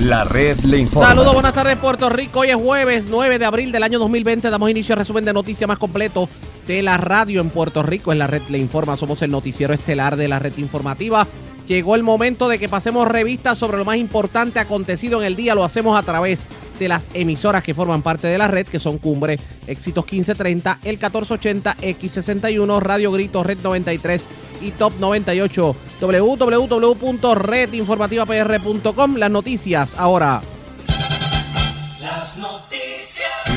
La red le informa. Saludos, buenas tardes Puerto Rico. Hoy es jueves 9 de abril del año 2020. Damos inicio al resumen de noticias más completo de la radio en Puerto Rico. En la red le informa. Somos el noticiero estelar de la red informativa. Llegó el momento de que pasemos revistas sobre lo más importante acontecido en el día. Lo hacemos a través las emisoras que forman parte de la red, que son Cumbre, Éxitos 1530, el 1480, X61, Radio Grito, Red 93 y Top 98. www.redinformativapr.com. Las noticias ahora. Las noticias.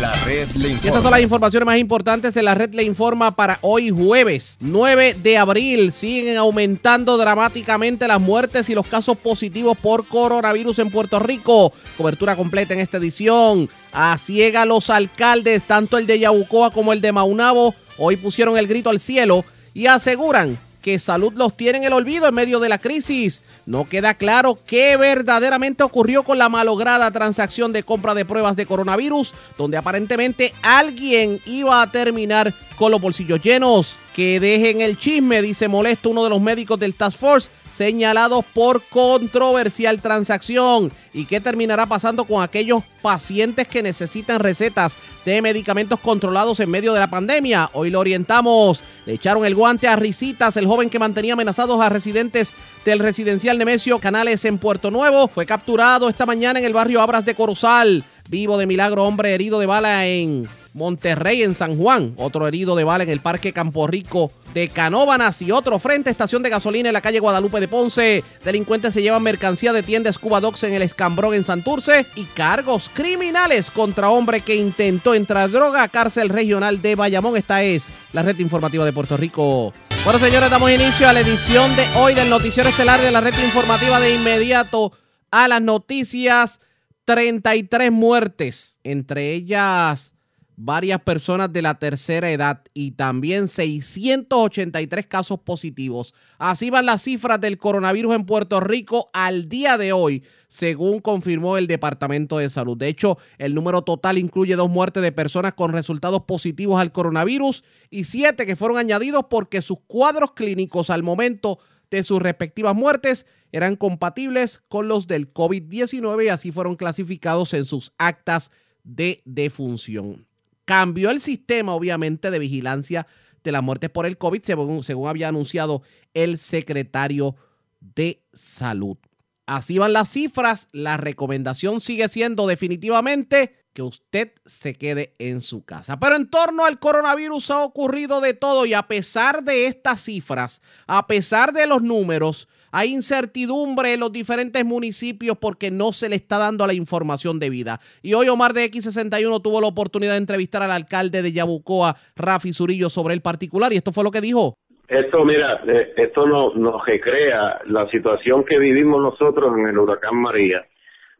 La red le Y estas son las informaciones más importantes en la red le informa para hoy jueves 9 de abril. Siguen aumentando dramáticamente las muertes y los casos positivos por coronavirus en Puerto Rico. Cobertura completa en esta edición. A ciega los alcaldes, tanto el de Yabucoa como el de Maunabo, hoy pusieron el grito al cielo y aseguran que salud los tiene en el olvido en medio de la crisis. No queda claro qué verdaderamente ocurrió con la malograda transacción de compra de pruebas de coronavirus, donde aparentemente alguien iba a terminar con los bolsillos llenos. Que dejen el chisme, dice molesto uno de los médicos del Task Force señalados por controversial transacción. ¿Y qué terminará pasando con aquellos pacientes que necesitan recetas de medicamentos controlados en medio de la pandemia? Hoy lo orientamos. Le echaron el guante a Risitas, el joven que mantenía amenazados a residentes del residencial Nemesio Canales en Puerto Nuevo. Fue capturado esta mañana en el barrio Abras de Corozal. Vivo de milagro, hombre herido de bala en Monterrey, en San Juan. Otro herido de bala en el Parque Campo Rico de Canóbanas. Y otro frente, estación de gasolina en la calle Guadalupe de Ponce. Delincuentes se llevan mercancía de tienda Scuba Dogs en el Escambrón en Santurce. Y cargos criminales contra hombre que intentó entrar droga a cárcel regional de Bayamón. Esta es la red informativa de Puerto Rico. Bueno, señores, damos inicio a la edición de hoy del Noticiero Estelar de la red informativa de inmediato a las noticias. 33 muertes, entre ellas varias personas de la tercera edad y también 683 casos positivos. Así van las cifras del coronavirus en Puerto Rico al día de hoy, según confirmó el Departamento de Salud. De hecho, el número total incluye dos muertes de personas con resultados positivos al coronavirus y siete que fueron añadidos porque sus cuadros clínicos al momento de sus respectivas muertes eran compatibles con los del COVID-19 y así fueron clasificados en sus actas de defunción. Cambió el sistema, obviamente, de vigilancia de las muertes por el COVID, según, según había anunciado el secretario de Salud. Así van las cifras. La recomendación sigue siendo definitivamente que usted se quede en su casa. Pero en torno al coronavirus ha ocurrido de todo y a pesar de estas cifras, a pesar de los números, hay incertidumbre en los diferentes municipios porque no se le está dando la información debida. Y hoy Omar de X61 tuvo la oportunidad de entrevistar al alcalde de Yabucoa, Rafi Zurillo, sobre el particular y esto fue lo que dijo. Esto, mira, eh, esto no- nos recrea la situación que vivimos nosotros en el huracán María.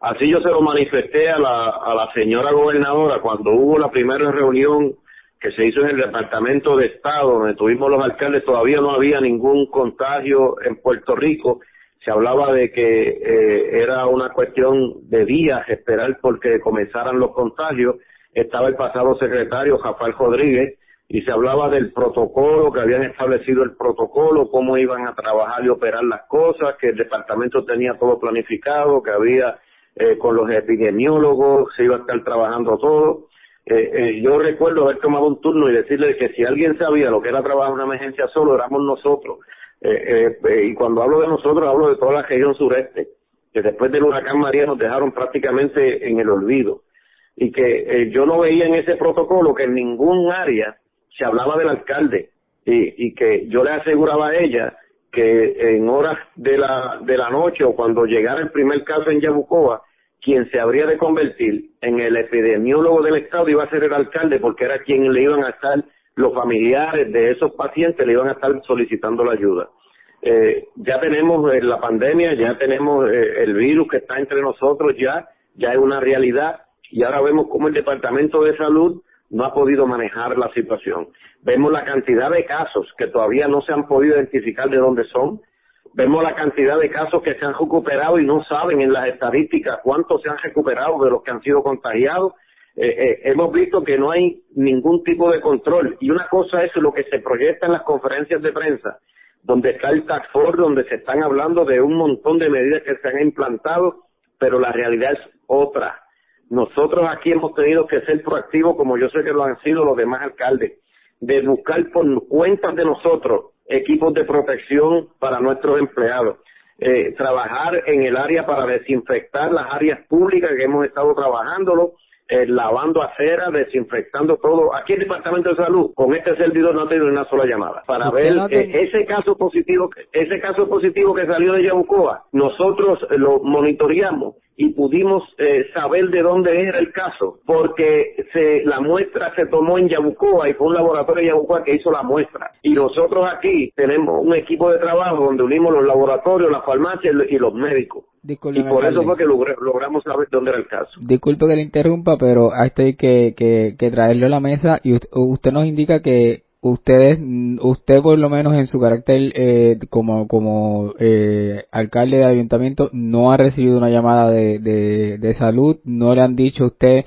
Así yo se lo manifesté a la, a la señora gobernadora cuando hubo la primera reunión que se hizo en el Departamento de Estado, donde tuvimos los alcaldes, todavía no había ningún contagio en Puerto Rico. Se hablaba de que eh, era una cuestión de días esperar porque comenzaran los contagios. Estaba el pasado secretario, Rafael Rodríguez, y se hablaba del protocolo, que habían establecido el protocolo, cómo iban a trabajar y operar las cosas, que el departamento tenía todo planificado, que había eh, con los epidemiólogos, se iba a estar trabajando todo. Eh, eh, yo recuerdo haber tomado un turno y decirle que si alguien sabía lo que era trabajar una emergencia solo, éramos nosotros. Eh, eh, y cuando hablo de nosotros, hablo de toda la región sureste, que después del huracán María nos dejaron prácticamente en el olvido. Y que yo no veía en ese protocolo que en ningún área se hablaba del alcalde y, y que yo le aseguraba a ella que en horas de la, de la noche o cuando llegara el primer caso en Yabucoa, quien se habría de convertir en el epidemiólogo del Estado iba a ser el alcalde porque era quien le iban a estar los familiares de esos pacientes, le iban a estar solicitando la ayuda. Eh, ya tenemos eh, la pandemia, ya tenemos eh, el virus que está entre nosotros, ya, ya es una realidad y ahora vemos cómo el Departamento de Salud no ha podido manejar la situación. Vemos la cantidad de casos que todavía no se han podido identificar de dónde son. Vemos la cantidad de casos que se han recuperado y no saben en las estadísticas cuántos se han recuperado de los que han sido contagiados. Eh, eh, hemos visto que no hay ningún tipo de control. Y una cosa es lo que se proyecta en las conferencias de prensa, donde está el Task Force, donde se están hablando de un montón de medidas que se han implantado, pero la realidad es otra. Nosotros aquí hemos tenido que ser proactivos, como yo sé que lo han sido los demás alcaldes, de buscar por cuentas de nosotros equipos de protección para nuestros empleados, eh, trabajar en el área para desinfectar las áreas públicas que hemos estado trabajándolo, eh, lavando acera, desinfectando todo. Aquí el Departamento de Salud, con este servidor no ha tenido una sola llamada. Para ver no eh, ese caso positivo, ese caso positivo que salió de Yabucoa, nosotros lo monitoreamos y pudimos eh, saber de dónde era el caso, porque se, la muestra se tomó en Yabucoa y fue un laboratorio de Yabucoa que hizo la muestra. Y nosotros aquí tenemos un equipo de trabajo donde unimos los laboratorios, las farmacias y los médicos. Disculpe, Y por eso fue que logramos saber dónde era el caso. Disculpe que le interrumpa, pero a esto hay que, que, que traerlo a la mesa y usted, usted nos indica que ustedes, usted por lo menos en su carácter eh, como, como eh, alcalde de ayuntamiento no ha recibido una llamada de, de, de salud, no le han dicho a usted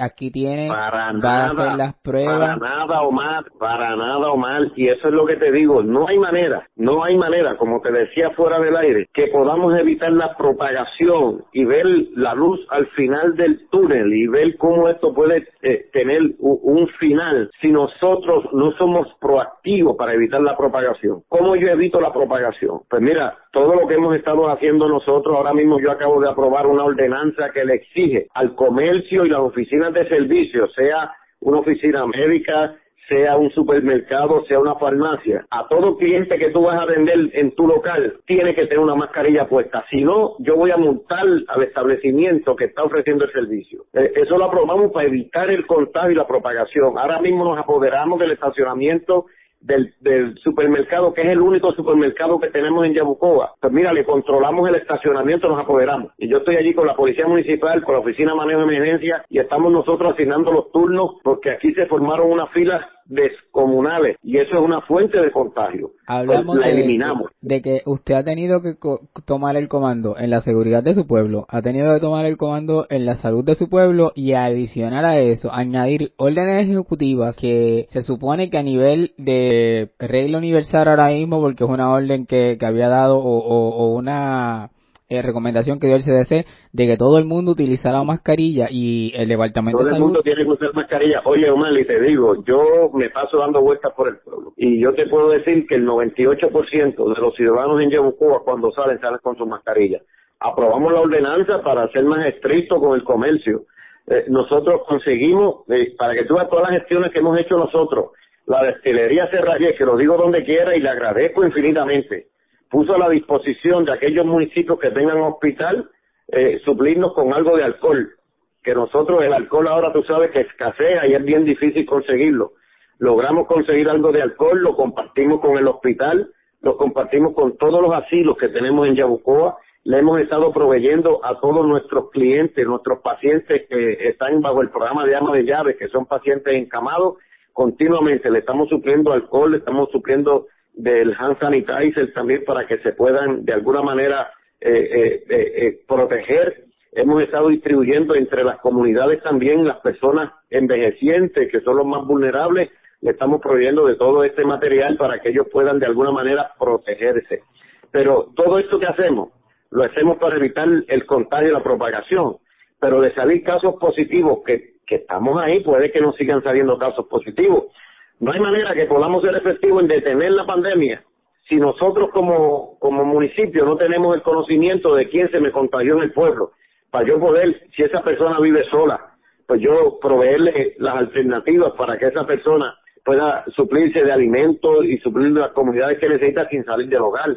aquí tiene, Para va a hacer nada, las para pruebas. nada Omar, para nada Omar, y eso es lo que te digo, no hay manera, no hay manera, como te decía fuera del aire, que podamos evitar la propagación y ver la luz al final del túnel y ver cómo esto puede eh, tener un final si nosotros no somos proactivos para evitar la propagación. ¿Cómo yo evito la propagación? Pues mira, todo lo que hemos estado haciendo nosotros, ahora mismo yo acabo de aprobar una ordenanza que le exige al comercio y las oficinas de servicio, sea una oficina médica, sea un supermercado, sea una farmacia, a todo cliente que tú vas a vender en tu local, tiene que tener una mascarilla puesta. Si no, yo voy a multar al establecimiento que está ofreciendo el servicio. Eh, eso lo aprobamos para evitar el contagio y la propagación. Ahora mismo nos apoderamos del estacionamiento del, del supermercado, que es el único supermercado que tenemos en Yabucoa. Pues mira, le controlamos el estacionamiento, nos apoderamos. Y yo estoy allí con la Policía Municipal, con la Oficina de Manejo de Emergencia, y estamos nosotros asignando los turnos, porque aquí se formaron unas filas descomunales, y eso es una fuente de contagio. Hablamos la de, eliminamos. de que usted ha tenido que co- tomar el comando en la seguridad de su pueblo, ha tenido que tomar el comando en la salud de su pueblo y adicional a eso, añadir órdenes ejecutivas que se supone que a nivel de regla universal ahora mismo, porque es una orden que, que había dado o, o- o una eh, recomendación que dio el CDC de que todo el mundo utilizara mascarilla y el departamento Todo de el mundo tiene que usar mascarilla. Oye, Omar, y te digo, yo me paso dando vueltas por el pueblo. Y yo te puedo decir que el 98% de los ciudadanos en Yabucoa, cuando salen, salen con su mascarilla. Aprobamos la ordenanza para ser más estricto con el comercio. Eh, nosotros conseguimos, eh, para que tú veas todas las gestiones que hemos hecho nosotros, la destilería Serrayé, que lo digo donde quiera y le agradezco infinitamente, puso a la disposición de aquellos municipios que tengan hospital, eh, suplirnos con algo de alcohol que nosotros el alcohol ahora tú sabes que escasea y es bien difícil conseguirlo. Logramos conseguir algo de alcohol, lo compartimos con el hospital, lo compartimos con todos los asilos que tenemos en Yabucoa, le hemos estado proveyendo a todos nuestros clientes, nuestros pacientes que están bajo el programa de ama de llaves, que son pacientes encamados, continuamente le estamos supliendo alcohol, le estamos supliendo del hand sanitizer también para que se puedan de alguna manera eh, eh, eh, proteger. Hemos estado distribuyendo entre las comunidades también las personas envejecientes que son los más vulnerables. Le estamos proveyendo de todo este material para que ellos puedan de alguna manera protegerse. Pero todo esto que hacemos lo hacemos para evitar el contagio y la propagación. Pero de salir casos positivos que, que estamos ahí puede que nos sigan saliendo casos positivos no hay manera que podamos ser efectivos en detener la pandemia si nosotros como, como municipio no tenemos el conocimiento de quién se me contagió en el pueblo, para yo poder, si esa persona vive sola, pues yo proveerle las alternativas para que esa persona pueda suplirse de alimentos y suplir las comunidades que necesita sin salir del hogar.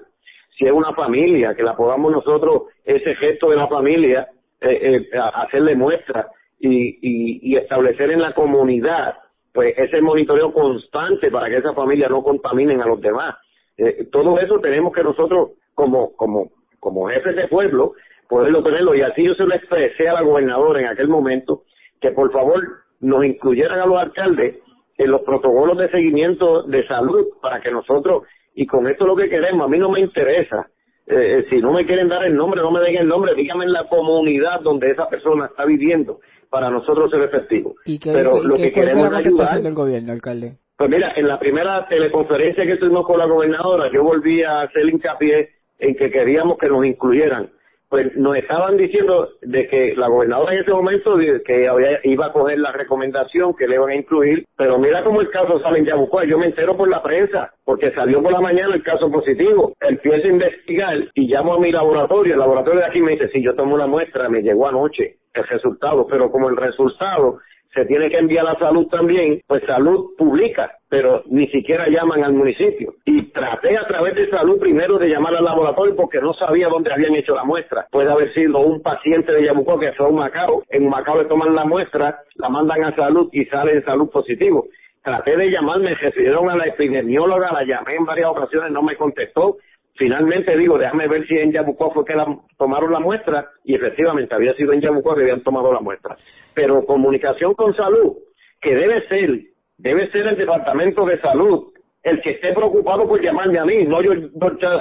Si es una familia, que la podamos nosotros, ese gesto de la familia, eh, eh, hacerle muestra y, y, y establecer en la comunidad, pues ese monitoreo constante para que esa familia no contaminen a los demás. Eh, todo eso tenemos que nosotros, como, como, como jefes de pueblo, poderlo tenerlo. Y así yo se lo expresé a la gobernadora en aquel momento, que por favor nos incluyeran a los alcaldes en los protocolos de seguimiento de salud para que nosotros, y con esto lo que queremos, a mí no me interesa. Eh, si no me quieren dar el nombre, no me den el nombre, díganme en la comunidad donde esa persona está viviendo para nosotros ser efectivos. ¿Y qué, Pero y lo qué- que queremos la ayudar. del gobierno, alcalde? Pues mira, en la primera teleconferencia que tuvimos con la gobernadora, yo volví a hacer hincapié en que queríamos que nos incluyeran, pues nos estaban diciendo de que la gobernadora en ese momento que había- iba a coger la recomendación que le iban a incluir, pero mira cómo el caso sale en Yabucoa, yo me entero por la prensa, porque salió por la mañana el caso positivo, empiezo a investigar y llamo a mi laboratorio, el laboratorio de aquí me dice, si yo tomo una muestra, me llegó anoche el resultado, pero como el resultado se tiene que enviar a salud también, pues salud publica, pero ni siquiera llaman al municipio. Y traté a través de salud primero de llamar al laboratorio porque no sabía dónde habían hecho la muestra. Puede haber sido un paciente de Yabucoa que fue a un Macao, en Macao le toman la muestra, la mandan a salud y sale en salud positivo. Traté de llamar, me refirieron a la epidemióloga, la llamé en varias ocasiones, no me contestó. Finalmente digo, déjame ver si en Yabucoa fue que la, tomaron la muestra y efectivamente había sido en Yabucoa que habían tomado la muestra. Pero comunicación con salud, que debe ser, debe ser el departamento de salud el que esté preocupado por llamarme a mí, no yo,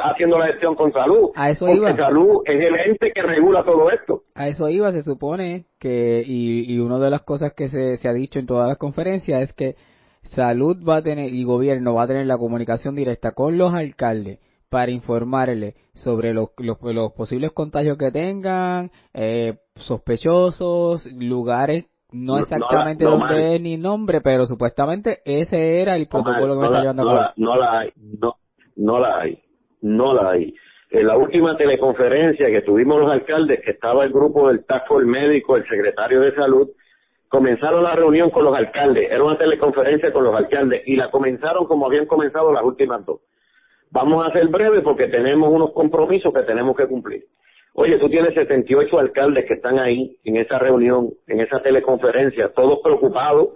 haciendo la gestión con salud. A eso porque iba. salud es el ente que regula todo esto. A eso iba, se supone que, y, y una de las cosas que se, se ha dicho en todas las conferencias es que salud va a tener, y gobierno va a tener la comunicación directa con los alcaldes para informarle sobre los, los, los posibles contagios que tengan, eh, sospechosos, lugares, no No- no exactamente la- no donde mal. es ni nombre, pero supuestamente ese era el protocolo que me no, está la, llevando a no, la, no la hay, no, no la hay, no la hay. En la última teleconferencia que tuvimos los alcaldes, que estaba el grupo del Task Force médico, el secretario de salud, comenzaron la reunión con los alcaldes, era una teleconferencia con los alcaldes, y la comenzaron como habían comenzado las últimas dos. Vamos a ser breves porque tenemos unos compromisos que tenemos que cumplir. Oye, tú tienes 78 alcaldes que están ahí en esa reunión, en esa teleconferencia, todos preocupados,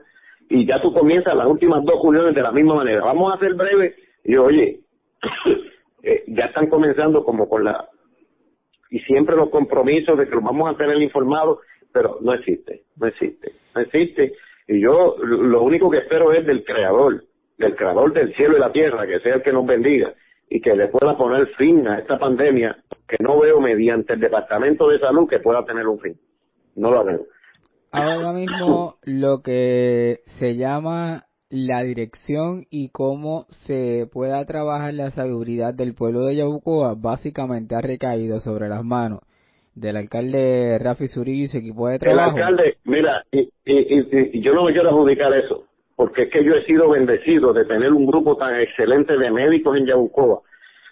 y ya tú comienzas las últimas dos reuniones de la misma manera. Vamos a ser breves, y oye, eh, ya están comenzando como con la, y siempre los compromisos de que los vamos a tener informados, pero no existe, no existe, no existe. Y yo lo lo único que espero es del Creador, del Creador del cielo y la tierra, que sea el que nos bendiga y que le pueda poner fin a esta pandemia que no veo mediante el Departamento de Salud que pueda tener un fin. No lo veo. ahora mismo lo que se llama la dirección y cómo se pueda trabajar la seguridad del pueblo de Yabucoa básicamente ha recaído sobre las manos del alcalde Rafi Zurillo y su equipo de El trabajo. alcalde, mira, y, y, y- y yo no me quiero adjudicar eso, porque es que yo he sido bendecido de tener un grupo tan excelente de médicos en Yabucoa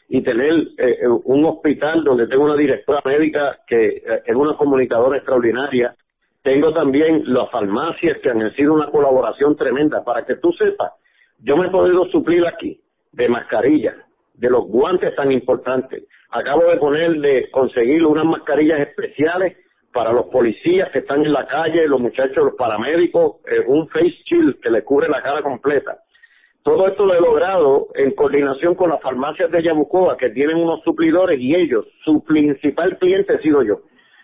y tener eh, eh, un hospital donde tengo una directora médica que eh, es una comunicadora extraordinaria. Tengo también las farmacias que han sido una colaboración tremenda. Para que tú sepas, yo me he podido suplir aquí de mascarillas, de los guantes tan importantes. Acabo de poner, de conseguir unas mascarillas especiales para los policías que están en la calle, los muchachos, los paramédicos, eh, un face shield que le cubre la cara completa. Todo esto lo he logrado en coordinación con las farmacias de Yabucoa, que tienen unos suplidores y ellos, su principal cliente he sido yo.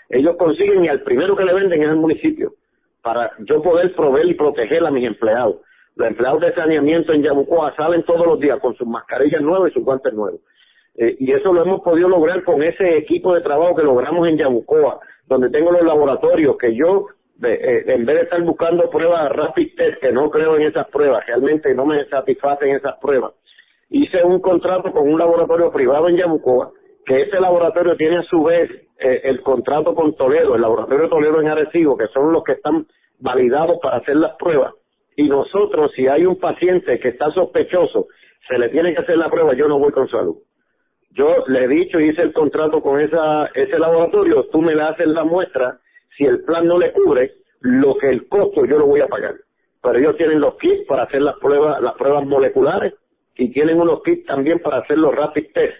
Ellos consiguen y al primero que le venden es el municipio, para yo poder proveer y proteger a mis empleados. Los empleados de saneamiento en Yabucoa salen todos los días con sus mascarillas nuevas y sus guantes nuevos. Eh, y eso lo hemos podido lograr con ese equipo de trabajo que logramos en Yabucoa, donde tengo los laboratorios que yo, eh, en vez de estar buscando pruebas rapid test, que no creo en esas pruebas, realmente no me satisfacen esas pruebas, hice un contrato con un laboratorio privado en Yabucoa, que ese laboratorio tiene a su vez eh, el contrato con Toledo, el laboratorio Toledo en Arecibo, que son los que están validados para hacer las pruebas. Y nosotros, si hay un paciente que está sospechoso, se le tiene que hacer la prueba, yo no voy con salud. Yo le he dicho, hice el contrato con esa, ese laboratorio, tú me le haces la muestra, si el plan no le cubre, lo que el costo yo lo voy a pagar. Pero ellos tienen los kits para hacer las pruebas, las pruebas moleculares y tienen unos kits también para hacer los rapid test.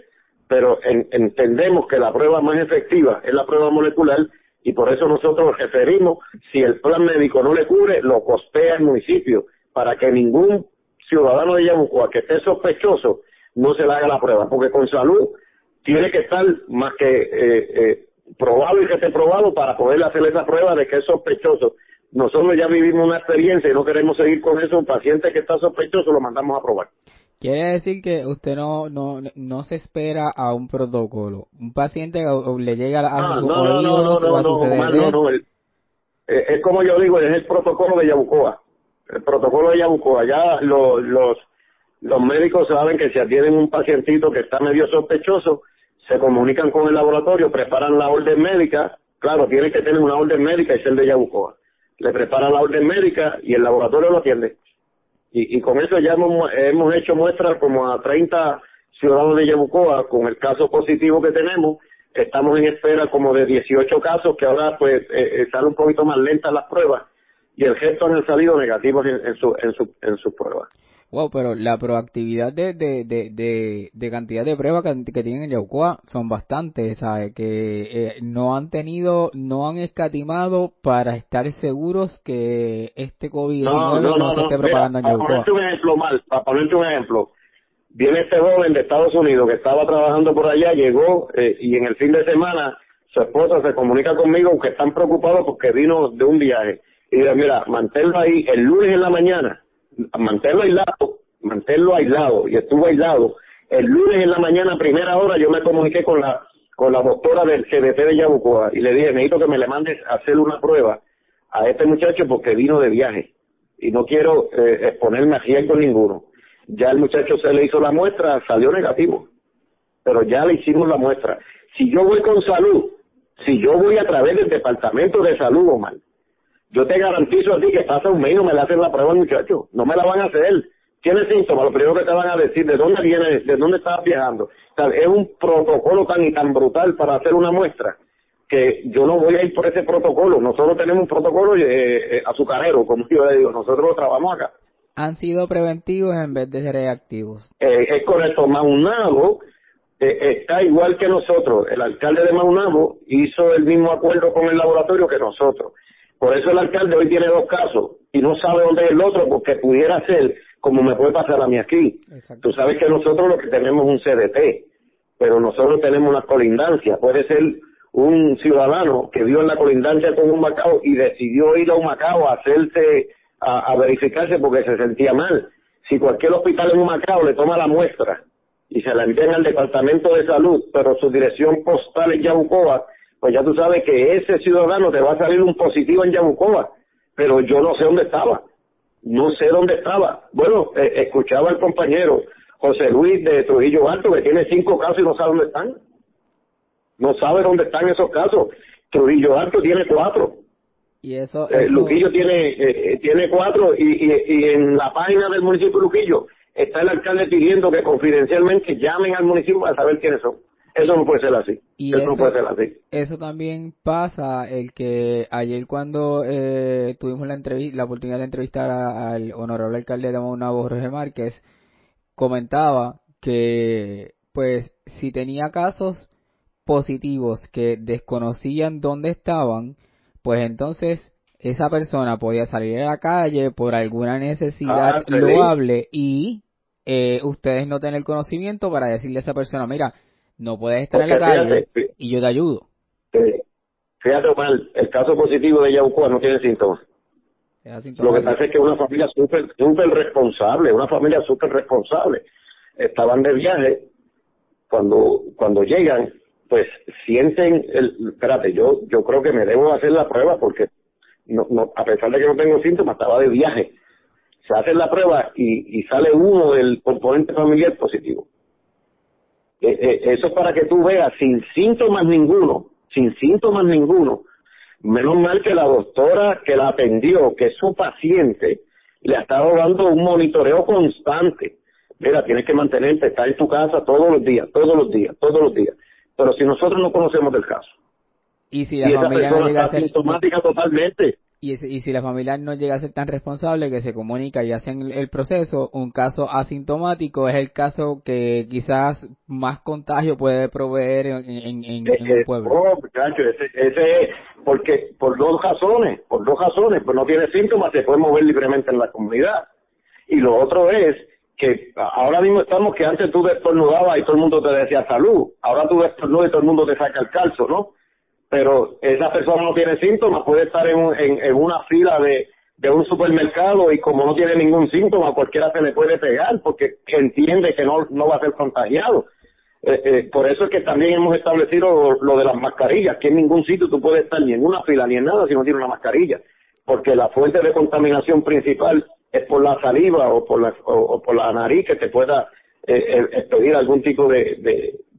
Pero en- entendemos que la prueba más efectiva es la prueba molecular y por eso nosotros referimos, si el plan médico no le cubre, lo costea el municipio para que ningún ciudadano de Yabucoa que esté sospechoso no se le haga la prueba, porque con salud tiene que estar más que eh, eh, probado y que esté probado para poder hacer esa prueba de que es sospechoso. Nosotros ya vivimos una experiencia y no queremos seguir con eso. Un paciente que está sospechoso lo mandamos a probar. Quiere decir que usted no, no, no se espera a un protocolo. Un paciente o- o le llega a Ah, no, no, no, no, o a no, su no, Omar, no, no, el- eh, es como yo digo, es el protocolo de Yabucoa. El protocolo de Yabucoa. Ya los, los, los médicos saben que si atienden un pacientito que está medio sospechoso, se comunican con el laboratorio, preparan la orden médica, claro, tienen que tener una orden médica y ser de Yabucoa. Le preparan la orden médica y el laboratorio lo atiende. Y, con eso ya hemos, hemos hecho muestras como a 30 ciudadanos de Yabucoa con el caso positivo que tenemos. Estamos en espera como de 18 casos que ahora pues eh, eh, salen un poquito más lentas las pruebas y el resto han salido negativos en, en su, en su, en sus pruebas. Wow, pero la proactividad de, de, de, de, de cantidad de pruebas que, que tienen en Yaucoa son bastantes, ¿sabes? Que eh, no han tenido, no han escatimado para estar seguros que este COVID-19 no, se esté propagando en Yaucoa. Para ponerte un ejemplo mal, para ponerte un ejemplo, viene este joven de Estados Unidos que estaba trabajando por allá, llegó eh, y en el fin de semana su esposa se comunica conmigo que están preocupados porque vino de un viaje. Y dice, mira, manténlo ahí el lunes en la mañana mantenerlo aislado, mantenerlo aislado, y estuvo aislado. El lunes en la mañana, primera hora, yo me comuniqué con la con la doctora del CDT de Yabucoa y le dije, necesito que me le mandes a hacer una prueba a este muchacho porque vino de viaje y no quiero eh, exponerme a riesgo ninguno. Ya el muchacho se le hizo la muestra, salió negativo, pero ya le hicimos la muestra. Si yo voy con salud, si yo voy a través del departamento de salud, Omar, yo te garantizo a ti que pasa un mes y no me le hacen la prueba al muchacho. No me la van a hacer. Tiene síntomas, lo primero que te van a decir, ¿de dónde viene, de dónde estás viajando? es un protocolo tan y tan brutal para hacer una muestra que yo no voy a ir por ese protocolo. Nosotros tenemos un protocolo eh, eh, azucarero, como yo le digo, nosotros lo trabajamos acá. Han sido preventivos en vez de reactivos. Eh, es correcto. Maunabo eh, está igual que nosotros. El alcalde de Maunabo hizo el mismo acuerdo con el laboratorio que nosotros. Por eso el alcalde hoy tiene dos casos y no sabe dónde es el otro porque pudiera ser como me puede pasar a mí aquí. Tú sabes que nosotros lo que tenemos es un CDT, pero nosotros tenemos una colindancia. Puede ser un ciudadano que vive en la colindancia con un Macao y decidió ir a un Macao a hacerse, a, verificarse porque se sentía mal. Si cualquier hospital en un Macao le toma la muestra y se la envían al Departamento de Salud, pero su dirección postal es Yabucoa, pues ya tú sabes que ese ciudadano te va a salir un positivo en Yabucoa, pero yo no sé dónde estaba, no sé dónde estaba. Bueno, eh, escuchaba al compañero José Luis de Trujillo Alto que tiene cinco casos y no sabe dónde están. No sabe dónde están esos casos. Trujillo Alto tiene cuatro. Y eso, eh, Luquillo tiene eh, tiene cuatro y, y, y en la página del municipio de Luquillo está el alcalde pidiendo que confidencialmente llamen al municipio para saber quiénes son. Eso no puede ser así. Y eso, no puede ser así. Eso también pasa, el que ayer cuando eh, tuvimos la entrevista, la oportunidad de entrevistar al honorable alcalde de Maunabo, Jorge Márquez, comentaba que, pues, si tenía casos positivos que desconocían dónde estaban, pues entonces esa persona podía salir a la calle por alguna necesidad ah, loable y eh, ustedes no tener conocimiento para decirle a esa persona, mira, no puedes estar en la calle y yo te ayudo. fíjate mal, el caso positivo de Yaucoa no tiene síntomas. Lo que pasa es que una familia súper super responsable, una familia súper responsable. Estaban de viaje, cuando cuando llegan, pues sienten, el, espérate, yo yo creo que me debo hacer la prueba porque no, no, a pesar de que no tengo síntomas, estaba de viaje. Se hace la prueba y, y sale uno del componente familiar positivo. Eh, eh, eso es para que tú veas sin síntomas ninguno, sin síntomas ninguno. Menos mal que la doctora que la atendió, que es su paciente, le ha estado dando un monitoreo constante. Mira, tienes que mantenerte, estar en tu casa todos los días, todos los días, todos los días. Pero si nosotros no conocemos del caso, y si la y familia no llega a ser sintomática totalmente, y, si la familia no llega a ser tan responsable que se comunica y hacen el, proceso, un caso asintomático es el caso que quizás más contagio puede proveer en, en, el pueblo. Oh, ese, ese, porque por dos razones, por dos razones, pues no tiene síntomas, se puede mover libremente en la comunidad. Y lo otro es que ahora mismo estamos que antes tú destornudabas y todo el mundo te decía salud, ahora tú destornudas y todo el mundo te saca el calzo, ¿no? Pero esa persona no tiene síntomas, puede estar en, en, una fila de, de un supermercado y como no tiene ningún síntoma, cualquiera se le puede pegar porque entiende que no, no va a ser contagiado. Eh, eh, por eso es que también hemos establecido lo, de las mascarillas, que en ningún sitio tú puedes estar ni en una fila ni en nada si no tienes una mascarilla, porque la fuente de contaminación principal es por la saliva o por la, o, por la nariz que te pueda eh, pedir algún tipo de,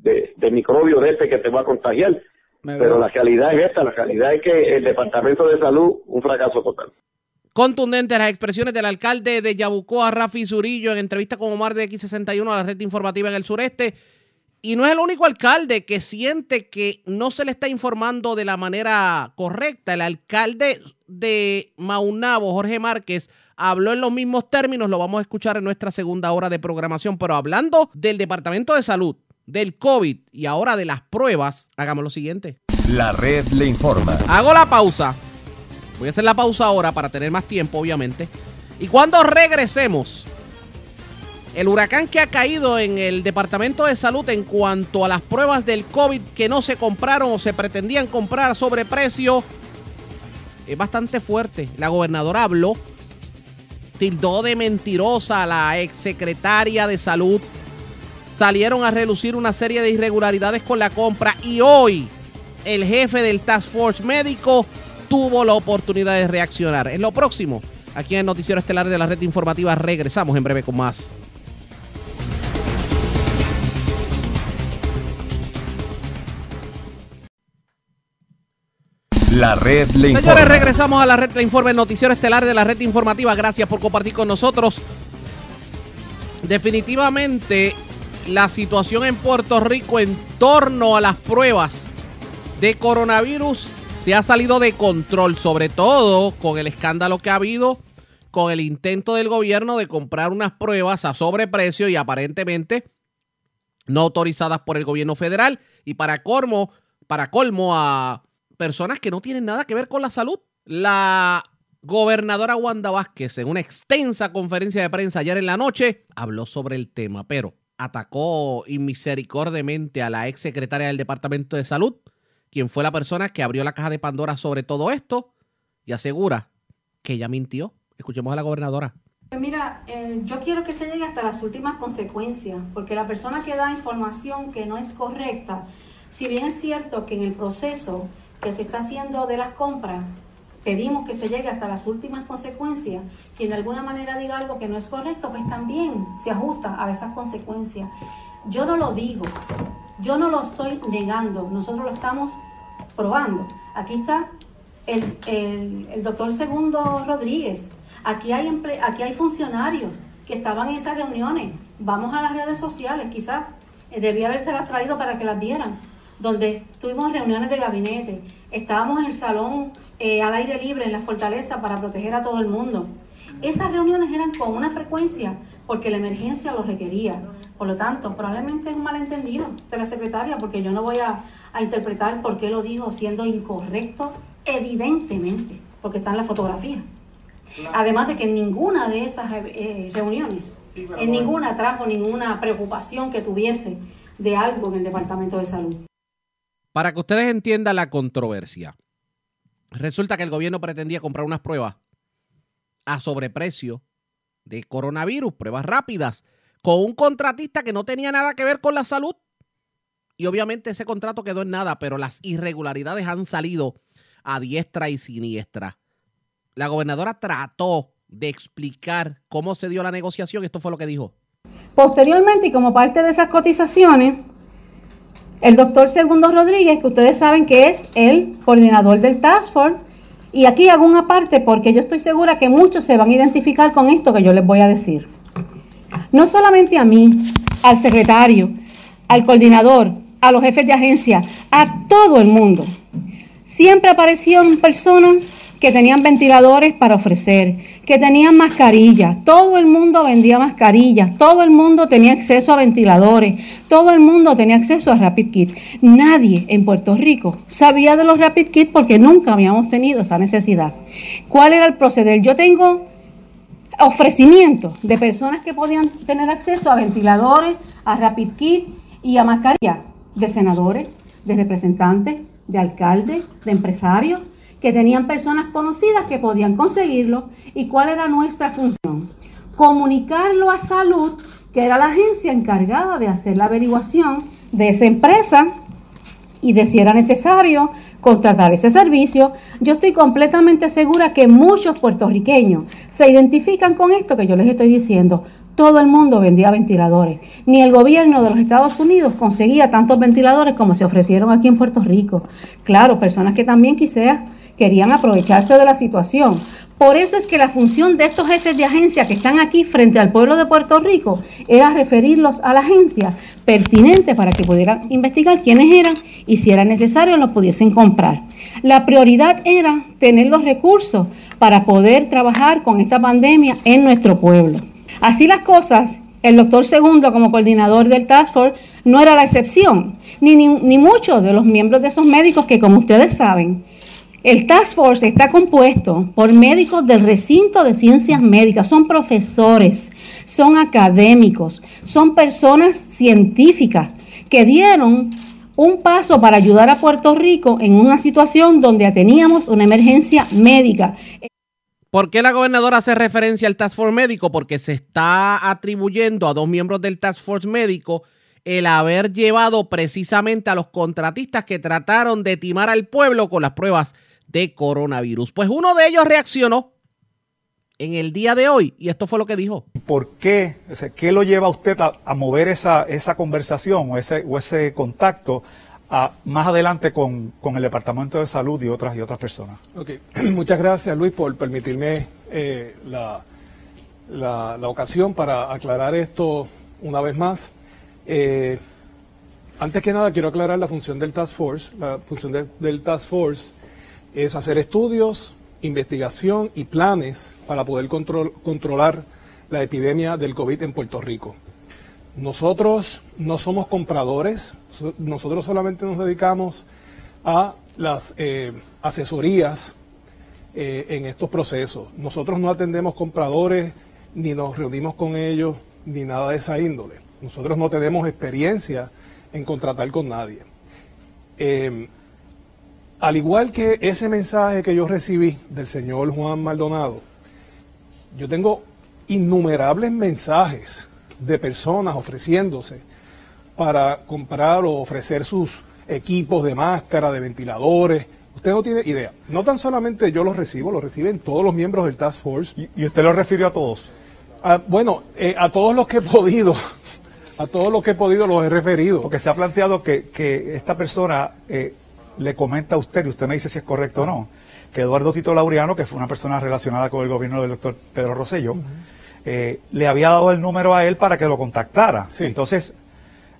de, de microbio de este que te va a contagiar. Me Pero veo- la realidad es esta, la realidad es que el Departamento de Salud, un fracaso total. Contundentes las expresiones del alcalde de Yabucoa, Rafi Zurillo, en entrevista con Omar de X61 a la red informativa en el sureste. Y no es el único alcalde que siente que no se le está informando de la manera correcta. El alcalde de Maunabo, Jorge Márquez, habló en los mismos términos. Lo vamos a escuchar en nuestra segunda hora de programación. Pero hablando del Departamento de Salud, del COVID y ahora de las pruebas, hagamos lo siguiente. La red le informa. Hago la pausa. Voy a hacer la pausa ahora para tener más tiempo, obviamente. Y cuando regresemos, el huracán que ha caído en el Departamento de Salud en cuanto a las pruebas del COVID que no se compraron o se pretendían comprar a sobreprecio es bastante fuerte. La gobernadora habló, tildó de mentirosa a la exsecretaria de Salud. Salieron a relucir una serie de irregularidades con la compra y hoy el jefe del Task Force médico tuvo la oportunidad de reaccionar. Es lo próximo. Aquí en el Noticiero Estelar de la Red Informativa regresamos en breve con más. La red le informa. Señores, regresamos a la red de informe, el noticiero estelar de la red informativa. Gracias por compartir con nosotros. Definitivamente, la situación en Puerto Rico en torno a las pruebas de coronavirus se ha salido de control, sobre todo con el escándalo que ha habido con el intento del gobierno de comprar unas pruebas a sobreprecio y aparentemente no autorizadas por el gobierno federal y para colmo, para colmo a personas que no tienen nada que ver con la salud. La gobernadora Wanda Vázquez en una extensa conferencia de prensa ayer en la noche habló sobre el tema, pero atacó inmisericordiamente a la ex secretaria del Departamento de Salud, quien fue la persona que abrió la caja de Pandora sobre todo esto y asegura que ella mintió. Escuchemos a la gobernadora. Pues Mira, eh, yo quiero que se llegue hasta las últimas consecuencias, porque la persona que da información que no es correcta, si bien es cierto que en el proceso que se está haciendo de las compras, pedimos que se llegue hasta las últimas consecuencias, quien de alguna manera diga algo que no es correcto, pues también se ajusta a esas consecuencias. Yo no lo digo, yo no lo estoy negando, nosotros lo estamos probando. Aquí está el, el- doctor Segundo Rodríguez, aquí hay, emple- aquí hay funcionarios que estaban en esas reuniones. Vamos a las redes sociales, quizás eh, debía haberse las traído para que las vieran, donde tuvimos reuniones de gabinete, estábamos en el salón eh, al aire libre en la fortaleza para proteger a todo el mundo. Esas reuniones eran con una frecuencia porque la emergencia lo requería. Por lo tanto, probablemente es un malentendido de la secretaria porque yo no voy a, a interpretar por qué lo dijo siendo incorrecto, evidentemente, porque está en la fotografía. Además de que en ninguna de esas eh, reuniones, en ninguna trajo ninguna preocupación que tuviese de algo en el Departamento de Salud. Para que ustedes entiendan la controversia, resulta que el gobierno pretendía comprar unas pruebas a sobreprecio de coronavirus, pruebas rápidas, con un contratista que no tenía nada que ver con la salud. Y obviamente ese contrato quedó en nada, pero las irregularidades han salido a diestra y siniestra. La gobernadora trató de explicar cómo se dio la negociación. Esto fue lo que dijo. Posteriormente, y como parte de esas cotizaciones, el doctor Segundo Rodríguez, que ustedes saben que es el coordinador del Task Force, y aquí hago una parte porque yo estoy segura que muchos se van a identificar con esto que yo les voy a decir. No solamente a mí, al secretario, al coordinador, a los jefes de agencia, a todo el mundo. Siempre aparecieron personas que tenían ventiladores para ofrecer, que tenían mascarillas, todo el mundo vendía mascarillas, todo el mundo tenía acceso a ventiladores, todo el mundo tenía acceso a Rapid Kit. Nadie en Puerto Rico sabía de los Rapid Kit porque nunca habíamos tenido esa necesidad. ¿Cuál era el proceder? Yo tengo ofrecimientos de personas que podían tener acceso a ventiladores, a Rapid Kit y a mascarillas de senadores, de representantes, de alcaldes, de empresarios, que tenían personas conocidas que podían conseguirlo. ¿Y cuál era nuestra función? Comunicarlo a salud, que era la agencia encargada de hacer la averiguación de esa empresa y de si era necesario contratar ese servicio. Yo estoy completamente segura que muchos puertorriqueños se identifican con esto que yo les estoy diciendo. todo el mundo vendía ventiladores. Ni el gobierno de los Estados Unidos conseguía tantos ventiladores como se ofrecieron aquí en Puerto Rico. Claro, personas que también quizás querían aprovecharse de la situación. Por eso es que la función de estos jefes de agencia que están aquí frente al pueblo de Puerto Rico era referirlos a la agencia pertinente para que pudieran investigar quiénes eran y si era necesario los pudiesen comprar. La prioridad era tener los recursos para poder trabajar con esta pandemia en nuestro pueblo. Así las cosas, el doctor Segundo como coordinador del Task Force no era la excepción, ni, ni, ni muchos de los miembros de esos médicos que como ustedes saben, el Task Force está compuesto por médicos del recinto de ciencias médicas, son profesores, son académicos, son personas científicas que dieron un paso para ayudar a Puerto Rico en una situación donde teníamos una emergencia médica. ¿Por qué la gobernadora hace referencia al Task Force médico? Porque se está atribuyendo a dos miembros del Task Force médico el haber llevado precisamente a los contratistas que trataron de timar al pueblo con las pruebas de coronavirus. Pues uno de ellos reaccionó en el día de hoy y esto fue lo que dijo. ¿Por qué? O sea, ¿Qué lo lleva a usted a, a mover esa, esa conversación o ese, o ese contacto a, más adelante con, con, el Departamento de Salud y otras, y otras personas? Ok, muchas gracias Luis por permitirme eh, la, la, la, ocasión para aclarar esto una vez más. Eh, antes que nada quiero aclarar la función del Task Force. La función de, del Task Force es hacer estudios, investigación y planes para poder control, controlar la epidemia del COVID en Puerto Rico. Nosotros no somos compradores, nosotros solamente nos dedicamos a las eh, asesorías eh, en estos procesos. Nosotros no atendemos compradores, ni nos reunimos con ellos, ni nada de esa índole. Nosotros no tenemos experiencia en contratar con nadie. Eh, al igual que ese mensaje que yo recibí del señor Juan Maldonado, yo tengo innumerables mensajes de personas ofreciéndose para comprar o ofrecer sus equipos de máscara, de ventiladores. Usted no tiene idea. No tan solamente yo los recibo, los reciben todos los miembros del Task Force. ¿Y, usted lo refirió a todos? A, bueno, eh, a todos los que he podido. A todos los que he podido los he referido. Porque se ha planteado que, que esta persona eh, le comenta a usted, y usted me dice si es correcto o no, que Eduardo Tito Laureano, que fue una persona relacionada con el gobierno del doctor Pedro Rosselló, uh -huh. eh, le había dado el número a él para que lo contactara. Sí. Entonces,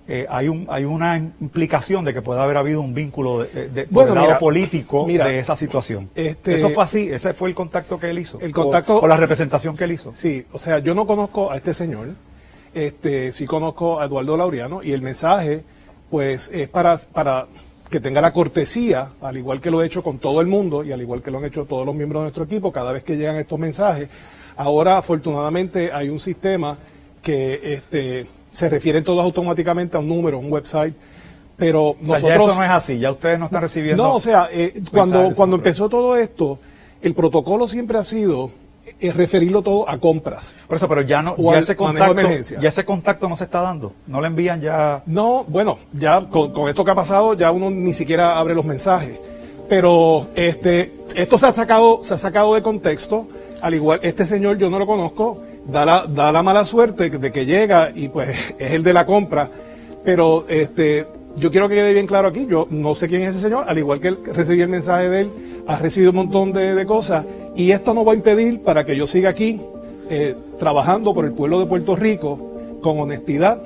eh, hay, un, hay una implicación de que puede haber habido un vínculo de, de, bueno, lado mira, político mira, de esa situación. Este, Eso fue así, ese fue el contacto que él hizo. El contacto. O, o, la representación que él hizo. Sí, o sea, yo no conozco a este señor, este, sí conozco a Eduardo Laureano y el mensaje, pues, es para, para que tenga la cortesía, al igual que lo he hecho con todo el mundo y al igual que lo han hecho todos los miembros de nuestro equipo, cada vez que llegan estos mensajes. Ahora, afortunadamente, hay un sistema que este, se refieren todos automáticamente a un número, un website. Pero o sea, nosotros. Ya eso no es así, ya ustedes no están recibiendo. No, o sea, eh, cuando, cuando empezó todo esto, el protocolo siempre ha sido es referirlo todo a compras. Por eso, pero ya no, ya ese contacto, ya ese contacto no se está dando, no le envían ya. No, bueno, ya con, con, esto que ha pasado, ya uno ni siquiera abre los mensajes. Pero este, esto se ha sacado, se ha sacado de contexto. Al igual, este señor yo no lo conozco, da la, da la mala suerte de que llega y pues es el de la compra. Pero este, yo quiero que quede bien claro aquí, yo no sé quién es ese señor, al igual que él recibí el mensaje de él, ha recibido un montón de, de cosas y esto no va a impedir para que yo siga aquí eh, trabajando por el pueblo de Puerto Rico con honestidad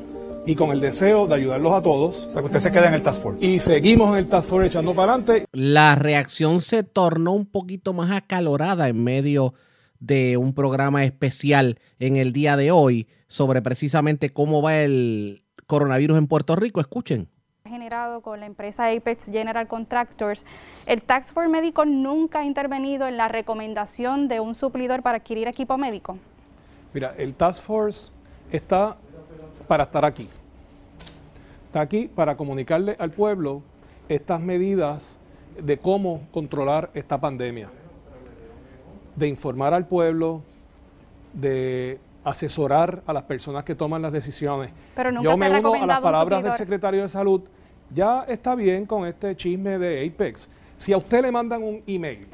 y con el deseo de ayudarlos a todos. O sea, que usted se queda en el Task Force. Y seguimos en el Task Force echando para adelante. La reacción se tornó un poquito más acalorada en medio de un programa especial en el día de hoy sobre precisamente cómo va el coronavirus en Puerto Rico. Escuchen generado con la empresa Apex General Contractors, el Tax Force médico nunca ha intervenido en la recomendación de un suplidor para adquirir equipo médico. Mira, el Task Force está para estar aquí. Está aquí para comunicarle al pueblo estas medidas de cómo controlar esta pandemia. De informar al pueblo, de asesorar a las personas que toman las decisiones. Pero nunca Yo me uno a las palabras del secretario de Salud. Ya está bien con este chisme de Apex. Si a usted le mandan un email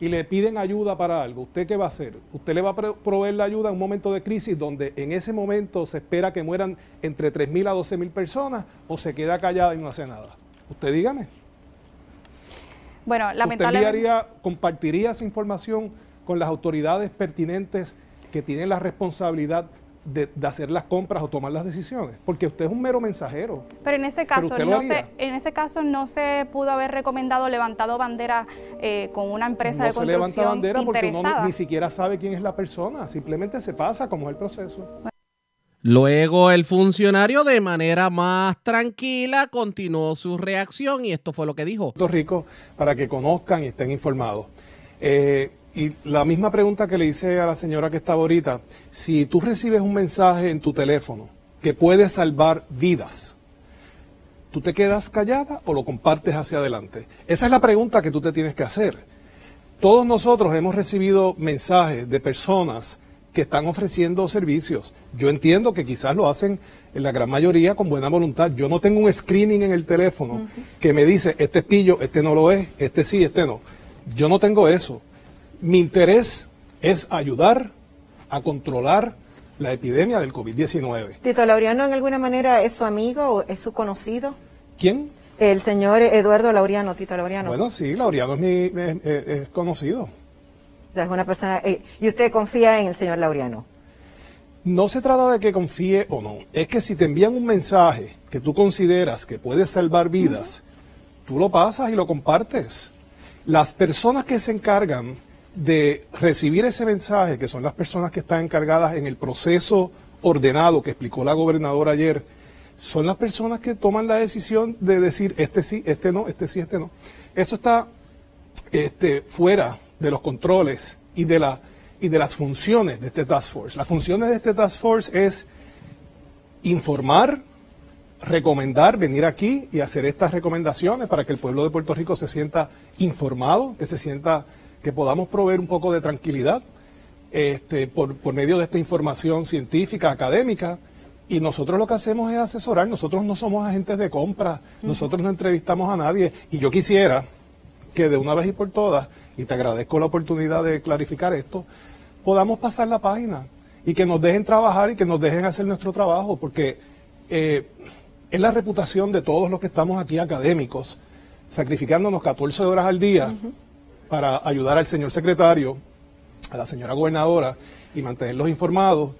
y le piden ayuda para algo, ¿usted qué va a hacer? ¿Usted le va a pro- proveer la ayuda en un momento de crisis donde en ese momento se espera que mueran entre 3.000 a 12.000 personas o se queda callada y no hace nada? Usted dígame. Bueno, ¿Usted lamentablemente. enviaría, compartiría esa información con las autoridades pertinentes que tienen la responsabilidad de, de hacer las compras o tomar las decisiones? Porque usted es un mero mensajero. Pero en ese caso, no se, en ese caso no se pudo haber recomendado levantado bandera eh, con una empresa No de se construcción levanta bandera porque uno ni siquiera sabe quién es la persona, simplemente se pasa como es el proceso. Luego el funcionario de manera más tranquila continuó su reacción y esto fue lo que dijo. Puerto Rico para que conozcan y estén informados. Eh, y la misma pregunta que le hice a la señora que estaba ahorita, si tú recibes un mensaje en tu teléfono que puede salvar vidas, ¿tú te quedas callada o lo compartes hacia adelante? Esa es la pregunta que tú te tienes que hacer. Todos nosotros hemos recibido mensajes de personas que están ofreciendo servicios. Yo entiendo que quizás lo hacen en la gran mayoría con buena voluntad. Yo no tengo un screening en el teléfono que me dice, este es pillo, este no lo es, este sí, este no. Yo no tengo eso. Mi interés es ayudar a controlar la epidemia del COVID-19. Tito Laureano en alguna manera es su amigo o es su conocido. ¿Quién? El señor Eduardo Laureano, Tito Laureano. Bueno, sí, Laureano es, mi, es- es- es conocido. O sea, es una persona. eh, y usted confía en el señor Laureano. No se trata de que confíe o no, es que si te envían un mensaje que tú consideras que puede salvar vidas, tú lo pasas y lo compartes. Las personas que se encargan de recibir ese mensaje, que son las personas que están encargadas en el proceso ordenado que explicó la gobernadora ayer, son las personas que toman la decisión de decir este sí, este no, este sí, este no. Eso está este, fuera de los controles y de, la, y de las funciones de este Task Force. Las funciones de este Task Force es informar, recomendar, venir aquí y hacer estas recomendaciones para que el pueblo de Puerto Rico se sienta informado, que se sienta que podamos proveer un poco de tranquilidad este, por, por medio de esta información científica, académica. Y nosotros lo que hacemos es asesorar, nosotros no somos agentes de compra, nosotros no entrevistamos a nadie. Y yo quisiera que de una vez y por todas, y te agradezco la oportunidad de clarificar esto, podamos pasar la página y que nos dejen trabajar y que nos dejen hacer nuestro trabajo, porque eh, es la reputación de todos los que estamos aquí académicos, sacrificándonos 14 horas al día para ayudar al señor secretario, a la señora gobernadora y mantenerlos informados,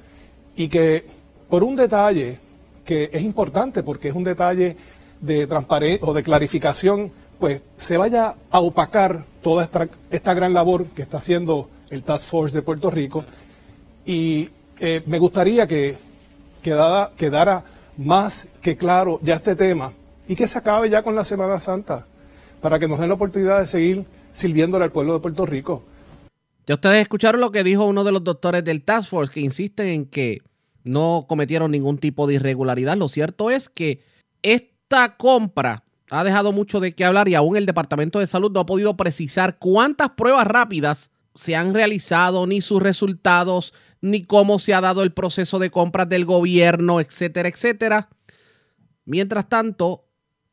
y que por un detalle que es importante, porque es un detalle de transparencia o de clarificación, pues se vaya a opacar toda esta, gran labor que está haciendo el Task Force de Puerto Rico. Y eh, me gustaría que quedara más que claro ya este tema y que se acabe ya con la Semana Santa para que nos den la oportunidad de seguir sirviéndole al pueblo de Puerto Rico. Ya ustedes escucharon lo que dijo uno de los doctores del Task Force que insisten en que no cometieron ningún tipo de irregularidad. Lo cierto es que esta compra ha dejado mucho de qué hablar y aún el Departamento de Salud no ha podido precisar cuántas pruebas rápidas se han realizado, ni sus resultados, ni cómo se ha dado el proceso de compras del gobierno, etcétera, etcétera. Mientras tanto,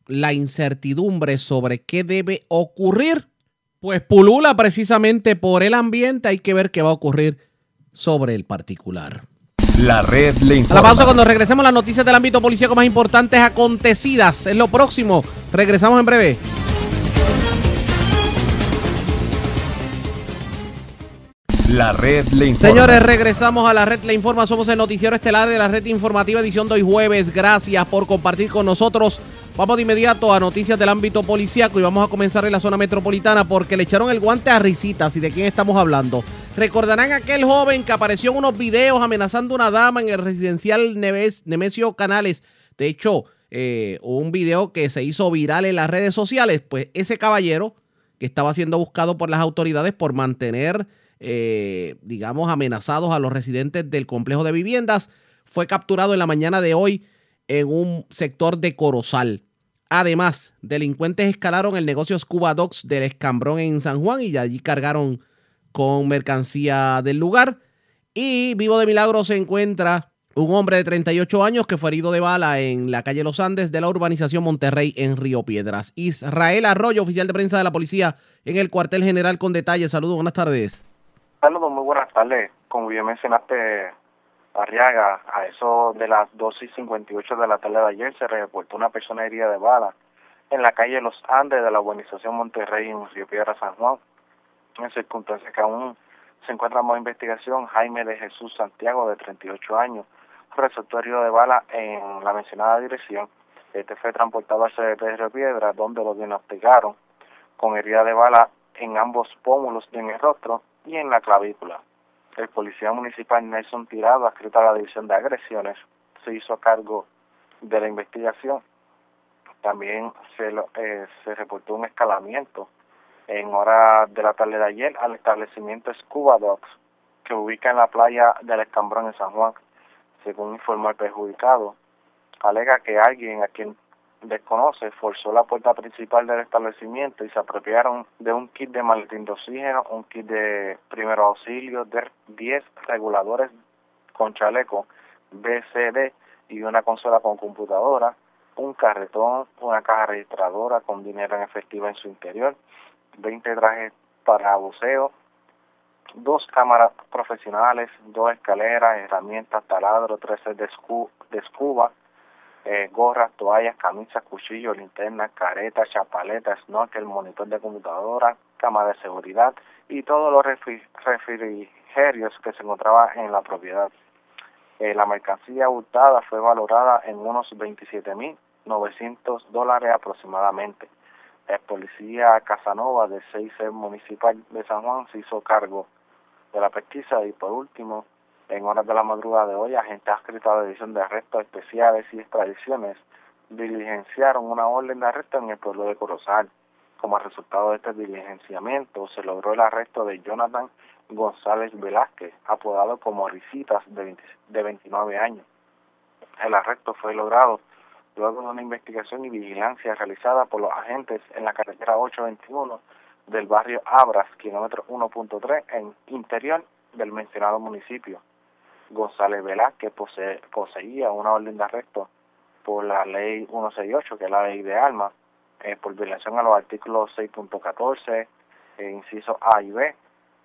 la incertidumbre sobre qué debe ocurrir, pues pulula precisamente por el ambiente. Hay que ver qué va a ocurrir sobre el particular. La red le A la informa. pausa cuando regresemos las noticias del ámbito policíaco más importantes acontecidas. Es lo próximo. Regresamos en breve. La red le informa. Señores, regresamos a la red Le Informa. Somos el noticiero estelar de la red informativa edición de hoy jueves. Gracias por compartir con nosotros. Vamos de inmediato a noticias del ámbito policíaco y vamos a comenzar en la zona metropolitana porque le echaron el guante a risitas y de quién estamos hablando. Recordarán aquel joven que apareció en unos videos amenazando a una dama en el residencial Nemesio Canales. De hecho, eh, un video que se hizo viral en las redes sociales. Pues ese caballero que estaba siendo buscado por las autoridades por mantener, eh, digamos, amenazados a los residentes del complejo de viviendas, fue capturado en la mañana de hoy en un sector de Corozal. Además, delincuentes escalaron el negocio Scuba Dogs del Escambrón en San Juan y allí cargaron con mercancía del lugar. Y vivo de milagro se encuentra un hombre de 38 años que fue herido de bala en la calle Los Andes de la urbanización Monterrey en Río Piedras. Israel Arroyo, oficial de prensa de la policía en el cuartel general con detalles. Saludos, buenas tardes. Saludos, muy buenas tardes. Como bien mencionaste, Arriaga, a eso de las 12 y 58 de la tarde de ayer se reportó una persona herida de bala en la calle Los Andes de la urbanización Monterrey en Río Piedras, San Juan. En circunstancias que aún se encuentra en investigación, Jaime de Jesús Santiago, de 38 años, resultó herido de bala en la mencionada dirección. Este fue transportado al CDT de Río Piedras, donde lo diagnosticaron con herida de bala en ambos pómulos y en el rostro y en la clavícula. El policía municipal Nelson Tirado, adscrito a la División de Agresiones, se hizo a cargo de la investigación. También se, lo, eh, se reportó un escalamiento en hora de la tarde de ayer al establecimiento Scuba Dogs, que ubica en la playa del Escambrón en San Juan. Según informó el perjudicado, alega que alguien a quien desconoce forzó la puerta principal del establecimiento y se apropiaron de un kit de maletín de oxígeno, un kit de primeros auxilios, de 10 reguladores con chaleco BCD y una consola con computadora, un carretón, una caja registradora con dinero en efectivo en su interior, 20 trajes para buceo, dos cámaras profesionales, dos escaleras, herramientas, taladro, tres de, escu de escuba, eh, gorras, toallas, camisas, cuchillos, linternas, caretas, chapaletas, snorkel, monitor de computadora, cámara de seguridad y todos los refrigerios que se encontraban en la propiedad. Eh, la mercancía hurtada fue valorada en unos 27.900 dólares aproximadamente. El policía Casanova de 6 Municipal de San Juan se hizo cargo de la pesquisa y por último, en horas de la madrugada de hoy, agentes adscritos a la División de Arrestos Especiales y Extradiciones diligenciaron una orden de arresto en el pueblo de Corozal. Como resultado de este diligenciamiento, se logró el arresto de Jonathan González Velázquez, apodado como Risitas, de, 20, de 29 años. El arresto fue logrado luego de una investigación y vigilancia realizada por los agentes en la carretera 821 del barrio Abras, kilómetro 1.3, en interior del mencionado municipio. González Velázquez posee, poseía una orden de arresto por la ley 168, que es la ley de armas, eh, por violación a los artículos 6.14, eh, inciso A y B,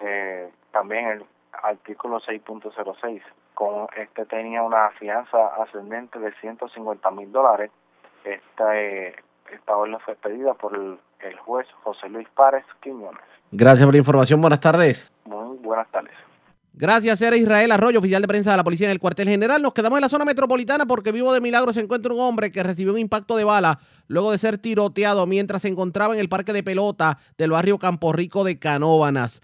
eh, también el artículo 6.06. Con este tenía una fianza ascendente de 150 mil dólares. Esta, eh, esta orden fue pedida por el, el juez José Luis Párez Quiñones. Gracias por la información. Buenas tardes. Muy buenas tardes. Gracias, era Israel Arroyo, oficial de prensa de la policía en el cuartel general. Nos quedamos en la zona metropolitana porque vivo de milagro se encuentra un hombre que recibió un impacto de bala luego de ser tiroteado mientras se encontraba en el parque de pelota del barrio Campo Rico de Canóbanas.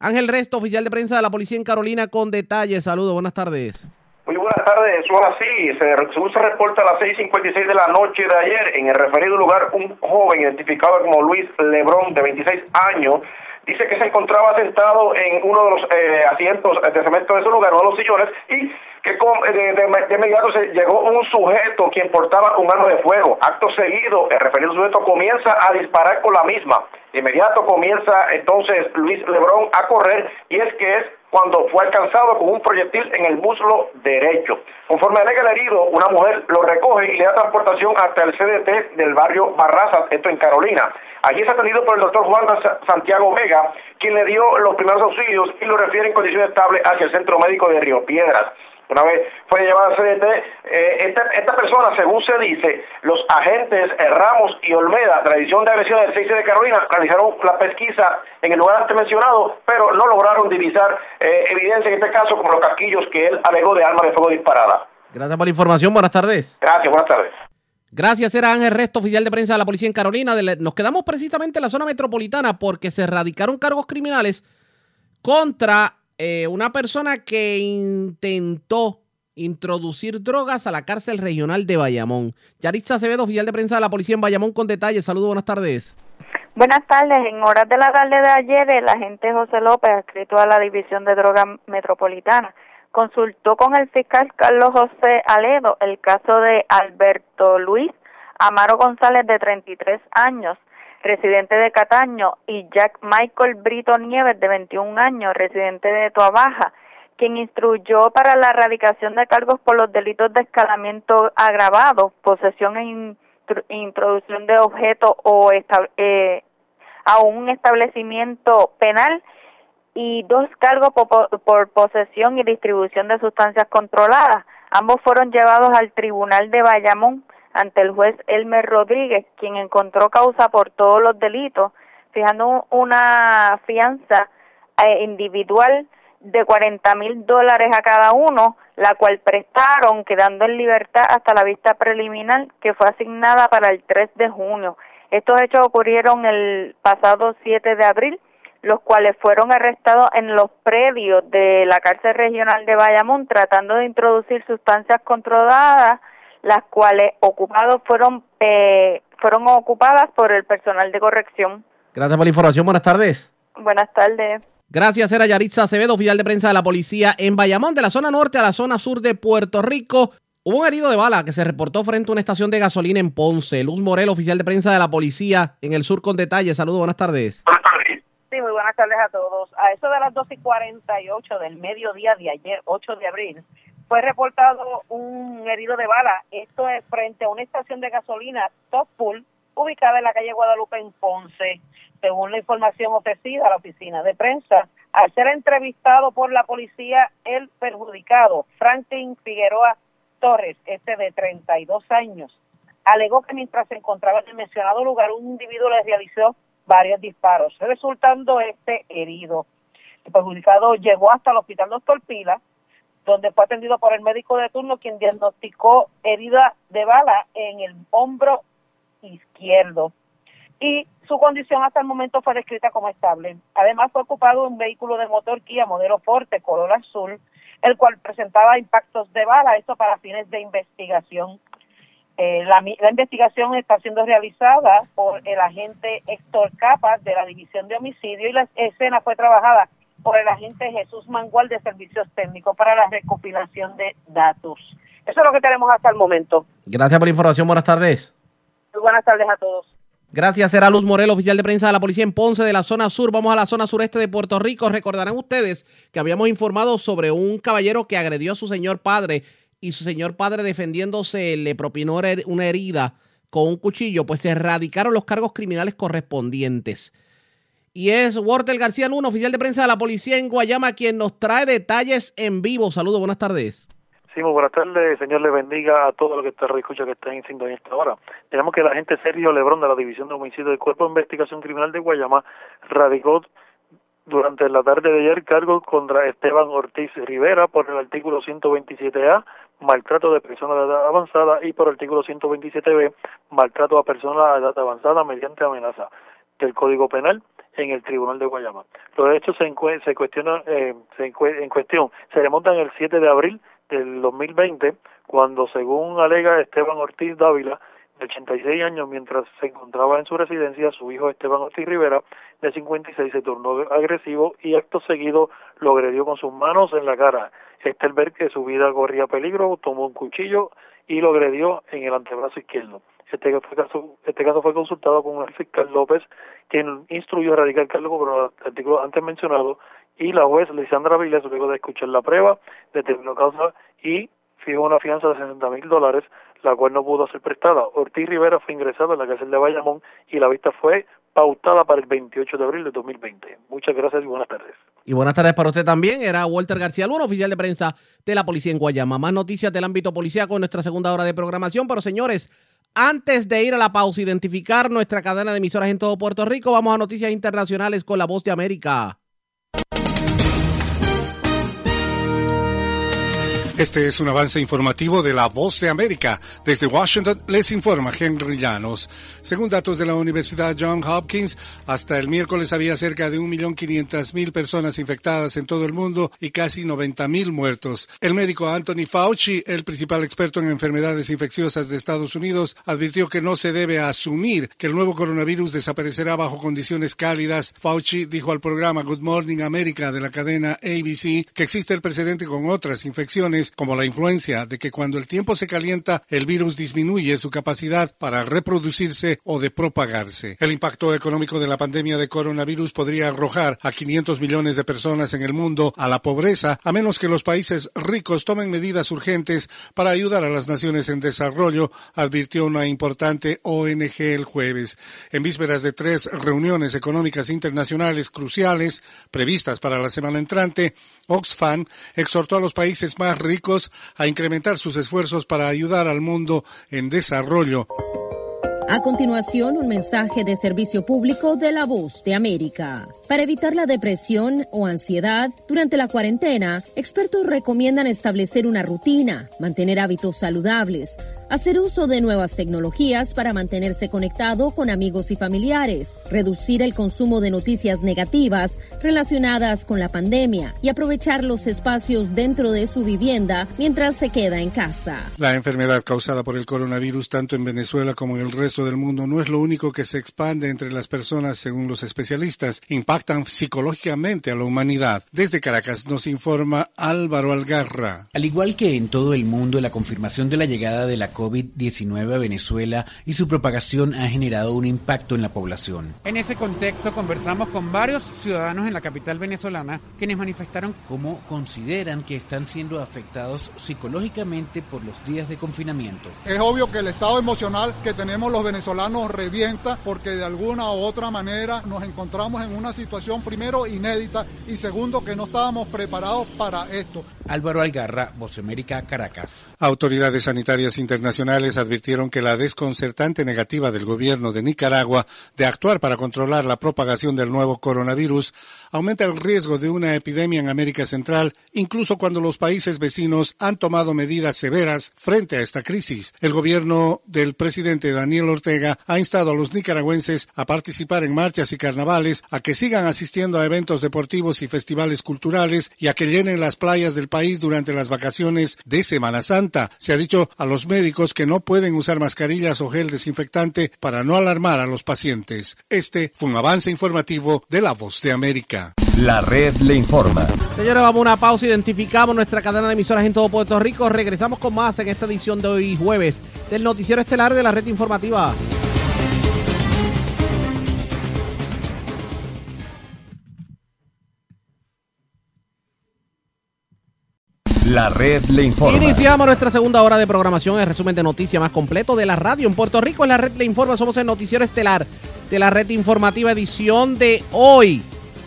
Ángel Resto, oficial de prensa de la policía en Carolina, con detalles. Saludos, buenas tardes. Muy buenas tardes, así. Se, según se reporta a las 6.56 de la noche de ayer, en el referido lugar, un joven identificado como Luis Lebrón, de 26 años, dice que se encontraba sentado en uno de los eh, asientos de cemento de su lugar, uno de los sillones, y que de, de, inmediato se llegó un sujeto quien portaba un arma de fuego. Acto seguido, el referido sujeto comienza a disparar con la misma. De inmediato comienza entonces Luis Lebrón a correr y es que es cuando fue alcanzado con un proyectil en el muslo derecho. Conforme alega el herido, una mujer lo recoge y le da transportación hasta el CDT del barrio Barrazas, esto en Carolina. Allí es atendido por el doctor Juan Santiago Vega, quien le dio los primeros auxilios y lo refiere en condición estable hacia el Centro Médico de Río Piedras. Una vez fue llevada al CDT, eh, esta, esta, persona, según se dice, los agentes eh, Ramos y Olmeda, de la edición de agresión del 6 de Carolina, realizaron la pesquisa en el lugar antes mencionado, pero no lograron divisar eh, evidencia en este caso como los casquillos que él alegó de arma de fuego disparada. Gracias por la información, buenas tardes. Gracias, buenas tardes. Gracias, era Ángel Resto, oficial de prensa de la policía en Carolina. Nos quedamos precisamente en la zona metropolitana porque se radicaron cargos criminales contra eh, una persona que intentó introducir drogas a la cárcel regional de Bayamón. Yaritza Acevedo, oficial de prensa de la policía en Bayamón, con detalles. Saludos, buenas tardes. Buenas tardes. En horas de la tarde de ayer, el agente José López, adscrito a la División de Drogas Metropolitana, consultó con el fiscal Carlos José Aledo el caso de Alberto Luis Amaro González, de 33 años, residente de Cataño, y Jack Michael Brito Nieves, de 21 años, residente de Tuabaja, quien instruyó para la erradicación de cargos por los delitos de escalamiento agravado, posesión e introducción de objetos o eh, a un establecimiento penal y dos cargos por, po- por posesión y distribución de sustancias controladas. Ambos fueron llevados al tribunal de Bayamón ante el juez Elmer Rodríguez, quien encontró causa por todos los delitos, fijando una fianza eh, individual de 40 mil dólares a cada uno, la cual prestaron, quedando en libertad hasta la vista preliminar que fue asignada para el 3 de junio. Estos hechos ocurrieron el pasado 7 de abril, los cuales fueron arrestados en los predios de la cárcel regional de Bayamón tratando de introducir sustancias controladas, las cuales ocupados fueron eh, fueron ocupadas por el personal de corrección. Gracias por la información. Buenas tardes. Buenas tardes. Gracias, era Yaritza Acevedo, oficial de prensa de la policía en Bayamón, de la zona norte a la zona sur de Puerto Rico. Hubo un herido de bala que se reportó frente a una estación de gasolina en Ponce. Luz Morel, oficial de prensa de la policía en el sur con detalles. Saludos, buenas tardes. Muy buenas tardes a todos. A eso de las 12 y 48 del mediodía de ayer, 8 de abril, fue reportado un herido de bala. Esto es frente a una estación de gasolina Top Pool, ubicada en la calle Guadalupe en Ponce. Según la información ofrecida a la oficina de prensa, al ser entrevistado por la policía, el perjudicado, Franklin Figueroa Torres, este de 32 años, alegó que mientras se encontraba en el mencionado lugar, un individuo le realizó varios disparos, resultando este herido. El perjudicado llegó hasta el hospital Doctor Pila, donde fue atendido por el médico de turno, quien diagnosticó herida de bala en el hombro izquierdo. Y su condición hasta el momento fue descrita como estable. Además, fue ocupado un vehículo de motor Kia modelo Forte color azul, el cual presentaba impactos de bala, esto para fines de investigación. Eh, la, la investigación está siendo realizada por el agente Héctor Capas de la División de Homicidio y la escena fue trabajada por el agente Jesús Mangual de Servicios Técnicos para la recopilación de datos. Eso es lo que tenemos hasta el momento. Gracias por la información, buenas tardes. Muy buenas tardes a todos. Gracias, era Luz Morel, oficial de prensa de la policía en Ponce de la zona sur. Vamos a la zona sureste de Puerto Rico. Recordarán ustedes que habíamos informado sobre un caballero que agredió a su señor padre y su señor padre defendiéndose le propinó una herida con un cuchillo, pues se erradicaron los cargos criminales correspondientes. Y es Walter García Luna, oficial de prensa de la policía en Guayama, quien nos trae detalles en vivo. Saludos, buenas tardes. Sí, muy buenas tardes. Señor, le bendiga a todos los que están escucha que estén en sintonía esta hora. Tenemos que el agente Sergio Lebrón de la División de Homicidio del Cuerpo de Investigación Criminal de Guayama radicó durante la tarde de ayer cargos contra Esteban Ortiz Rivera por el artículo 127A, maltrato de personas de edad avanzada, y por artículo 127B, maltrato a personas de edad avanzada mediante amenaza del Código Penal en el Tribunal de Guayama. Los hechos se, se cuestionan, eh, se en cuestión se remontan el 7 de abril del 2020, cuando según alega Esteban Ortiz Dávila, de 86 años, mientras se encontraba en su residencia, su hijo Esteban Ortiz Rivera, de 56, se tornó agresivo y acto seguido lo agredió con sus manos en la cara. Este al ver que su vida corría peligro, tomó un cuchillo y lo agredió en el antebrazo izquierdo. Este caso, este caso fue consultado con el fiscal López, quien instruyó erradicar cargo por los artículos antes mencionados, y la juez Lisandra Viles, luego de escuchar la prueba, determinó causa y fijó una fianza de 60 mil dólares, la cual no pudo ser prestada. Ortiz Rivera fue ingresado en la cárcel de Bayamón y la vista fue pautada para el 28 de abril de 2020. Muchas gracias y buenas tardes. Y buenas tardes para usted también. Era Walter García Luna, oficial de prensa de la policía en Guayama. Más noticias del ámbito policía con nuestra segunda hora de programación. Pero señores, antes de ir a la pausa, identificar nuestra cadena de emisoras en todo Puerto Rico, vamos a noticias internacionales con la voz de América. Este es un avance informativo de La Voz de América. Desde Washington les informa Henry Llanos. Según datos de la Universidad Johns Hopkins, hasta el miércoles había cerca de 1.500.000 personas infectadas en todo el mundo y casi 90.000 muertos. El médico Anthony Fauci, el principal experto en enfermedades infecciosas de Estados Unidos, advirtió que no se debe asumir que el nuevo coronavirus desaparecerá bajo condiciones cálidas. Fauci dijo al programa Good Morning America de la cadena ABC que existe el precedente con otras infecciones como la influencia de que cuando el tiempo se calienta el virus disminuye su capacidad para reproducirse o de propagarse. El impacto económico de la pandemia de coronavirus podría arrojar a 500 millones de personas en el mundo a la pobreza a menos que los países ricos tomen medidas urgentes para ayudar a las naciones en desarrollo, advirtió una importante ONG el jueves. En vísperas de tres reuniones económicas internacionales cruciales previstas para la semana entrante, Oxfam exhortó a los países más ricos a incrementar sus esfuerzos para ayudar al mundo en desarrollo. A continuación, un mensaje de servicio público de la voz de América. Para evitar la depresión o ansiedad durante la cuarentena, expertos recomiendan establecer una rutina, mantener hábitos saludables, hacer uso de nuevas tecnologías para mantenerse conectado con amigos y familiares, reducir el consumo de noticias negativas relacionadas con la pandemia y aprovechar los espacios dentro de su vivienda mientras se queda en casa. La enfermedad causada por el coronavirus tanto en Venezuela como en el resto del mundo no es lo único que se expande entre las personas según los especialistas, impactan psicológicamente a la humanidad. Desde Caracas nos informa Álvaro Algarra. Al igual que en todo el mundo, la confirmación de la llegada de la COVID-19 a Venezuela y su propagación ha generado un impacto en la población. En ese contexto conversamos con varios ciudadanos en la capital venezolana quienes manifestaron cómo consideran que están siendo afectados psicológicamente por los días de confinamiento. Es obvio que el estado emocional que tenemos los venezolanos revienta porque de alguna u otra manera nos encontramos en una situación primero inédita y segundo que no estábamos preparados para esto. Álvaro Algarra, Voz América, Caracas. Autoridades sanitarias internacionales advirtieron que la desconcertante negativa del gobierno de Nicaragua de actuar para controlar la propagación del nuevo coronavirus aumenta el riesgo de una epidemia en América Central, incluso cuando los países vecinos han tomado medidas severas frente a esta crisis. El gobierno del presidente Daniel Ortega ha instado a los nicaragüenses a participar en marchas y carnavales, a que sigan asistiendo a eventos deportivos y festivales culturales y a que llenen las playas del país durante las vacaciones de Semana Santa. Se ha dicho a los médicos que no pueden usar mascarillas o gel desinfectante para no alarmar a los pacientes. Este fue un avance informativo de La Voz de América. La red le informa. Señores, vamos a una pausa. Identificamos nuestra cadena de emisoras en todo Puerto Rico. Regresamos con más en esta edición de hoy jueves del Noticiero Estelar de la Red Informativa. La red le informa. Iniciamos nuestra segunda hora de programación, el resumen de noticias más completo de la radio en Puerto Rico. En la red le informa, somos el noticiero estelar de la red informativa edición de hoy,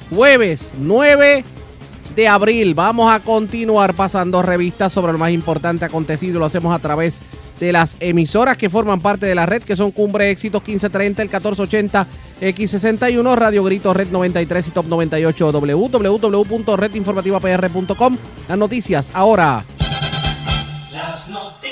jueves 9 de abril. Vamos a continuar pasando revistas sobre lo más importante acontecido. Lo hacemos a través de las emisoras que forman parte de la red, que son Cumbre Éxitos 1530, el 1480, X61, Radio Grito, Red 93 y Top 98, www.redinformativapr.com. Las noticias ahora. Las noticias.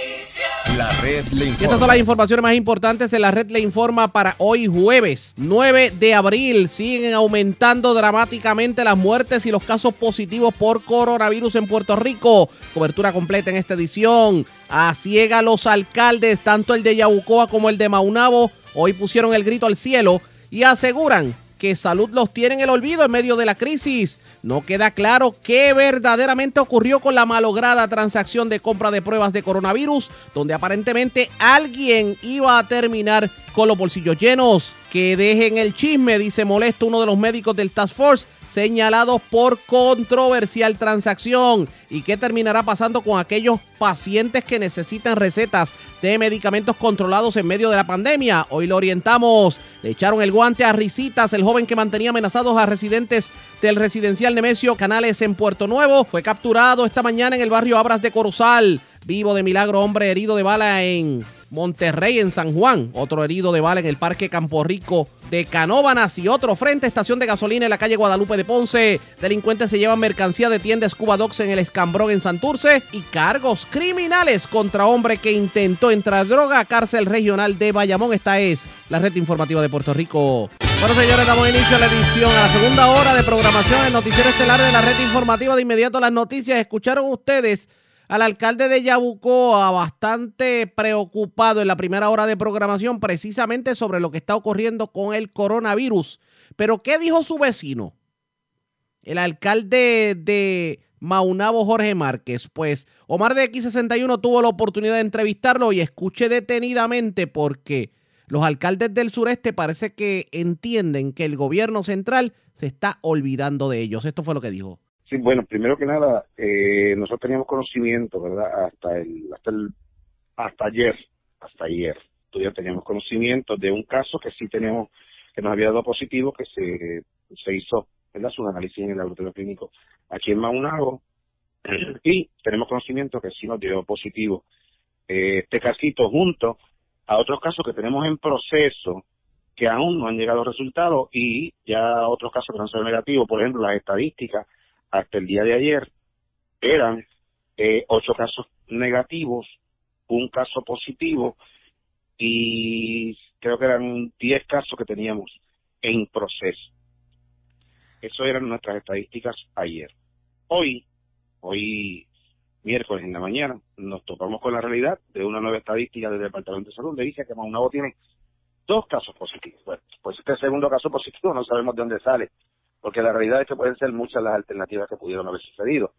La red le Y informa. estas son las informaciones más importantes en la red le informa para hoy jueves 9 de abril. Siguen aumentando dramáticamente las muertes y los casos positivos por coronavirus en Puerto Rico. Cobertura completa en esta edición. A ciega los alcaldes, tanto el de Yabucoa como el de Maunabo, hoy pusieron el grito al cielo y aseguran que salud los tiene en el olvido en medio de la crisis. No queda claro qué verdaderamente ocurrió con la malograda transacción de compra de pruebas de coronavirus, donde aparentemente alguien iba a terminar con los bolsillos llenos. Que dejen el chisme, dice molesto uno de los médicos del Task Force señalados por controversial transacción. ¿Y qué terminará pasando con aquellos pacientes que necesitan recetas de medicamentos controlados en medio de la pandemia? Hoy lo orientamos. Le echaron el guante a Risitas, el joven que mantenía amenazados a residentes del residencial Nemesio Canales en Puerto Nuevo. Fue capturado esta mañana en el barrio Abras de Corozal. Vivo de milagro, hombre herido de bala en Monterrey, en San Juan. Otro herido de bala en el Parque Campo Rico de Canóbanas. Y otro frente, estación de gasolina en la calle Guadalupe de Ponce. Delincuentes se llevan mercancía de tienda Scuba Dogs en el Escambrón en Santurce. Y cargos criminales contra hombre que intentó entrar droga a cárcel regional de Bayamón. Esta es la red informativa de Puerto Rico. Bueno, señores, damos inicio a la edición, a la segunda hora de programación del Noticiero Estelar de la red informativa. De inmediato las noticias. Escucharon ustedes al alcalde de Yabucoa bastante preocupado en la primera hora de programación precisamente sobre lo que está ocurriendo con el coronavirus. Pero ¿qué dijo su vecino? El alcalde de Maunabo Jorge Márquez. Pues Omar de X61 tuvo la oportunidad de entrevistarlo y escuché detenidamente porque los alcaldes del sureste parece que entienden que el gobierno central se está olvidando de ellos. Esto fue lo que dijo. Sí, bueno, primero que nada, eh, nosotros teníamos conocimiento, ¿verdad? Hasta el, hasta el, hasta ayer, hasta ayer, todavía teníamos conocimiento de un caso que sí teníamos, que nos había dado positivo, que se, se hizo, ¿verdad? Su análisis en el laboratorio clínico aquí en Maunabo, y tenemos conocimiento que sí nos dio positivo eh, este casito junto a otros casos que tenemos en proceso que aún no han llegado resultados y ya otros casos que han sido negativos, por ejemplo, las estadísticas hasta el día de ayer eran eh, ocho casos negativos, un caso positivo y creo que eran diez casos que teníamos en proceso. Eso eran nuestras estadísticas ayer. Hoy, hoy miércoles en la mañana, nos topamos con la realidad de una nueva estadística del Departamento de Salud donde dice que Maunabo tiene dos casos positivos. Bueno, pues este segundo caso positivo no sabemos de dónde sale, porque la realidad es que pueden ser muchas las alternativas que pudieron haber sucedido.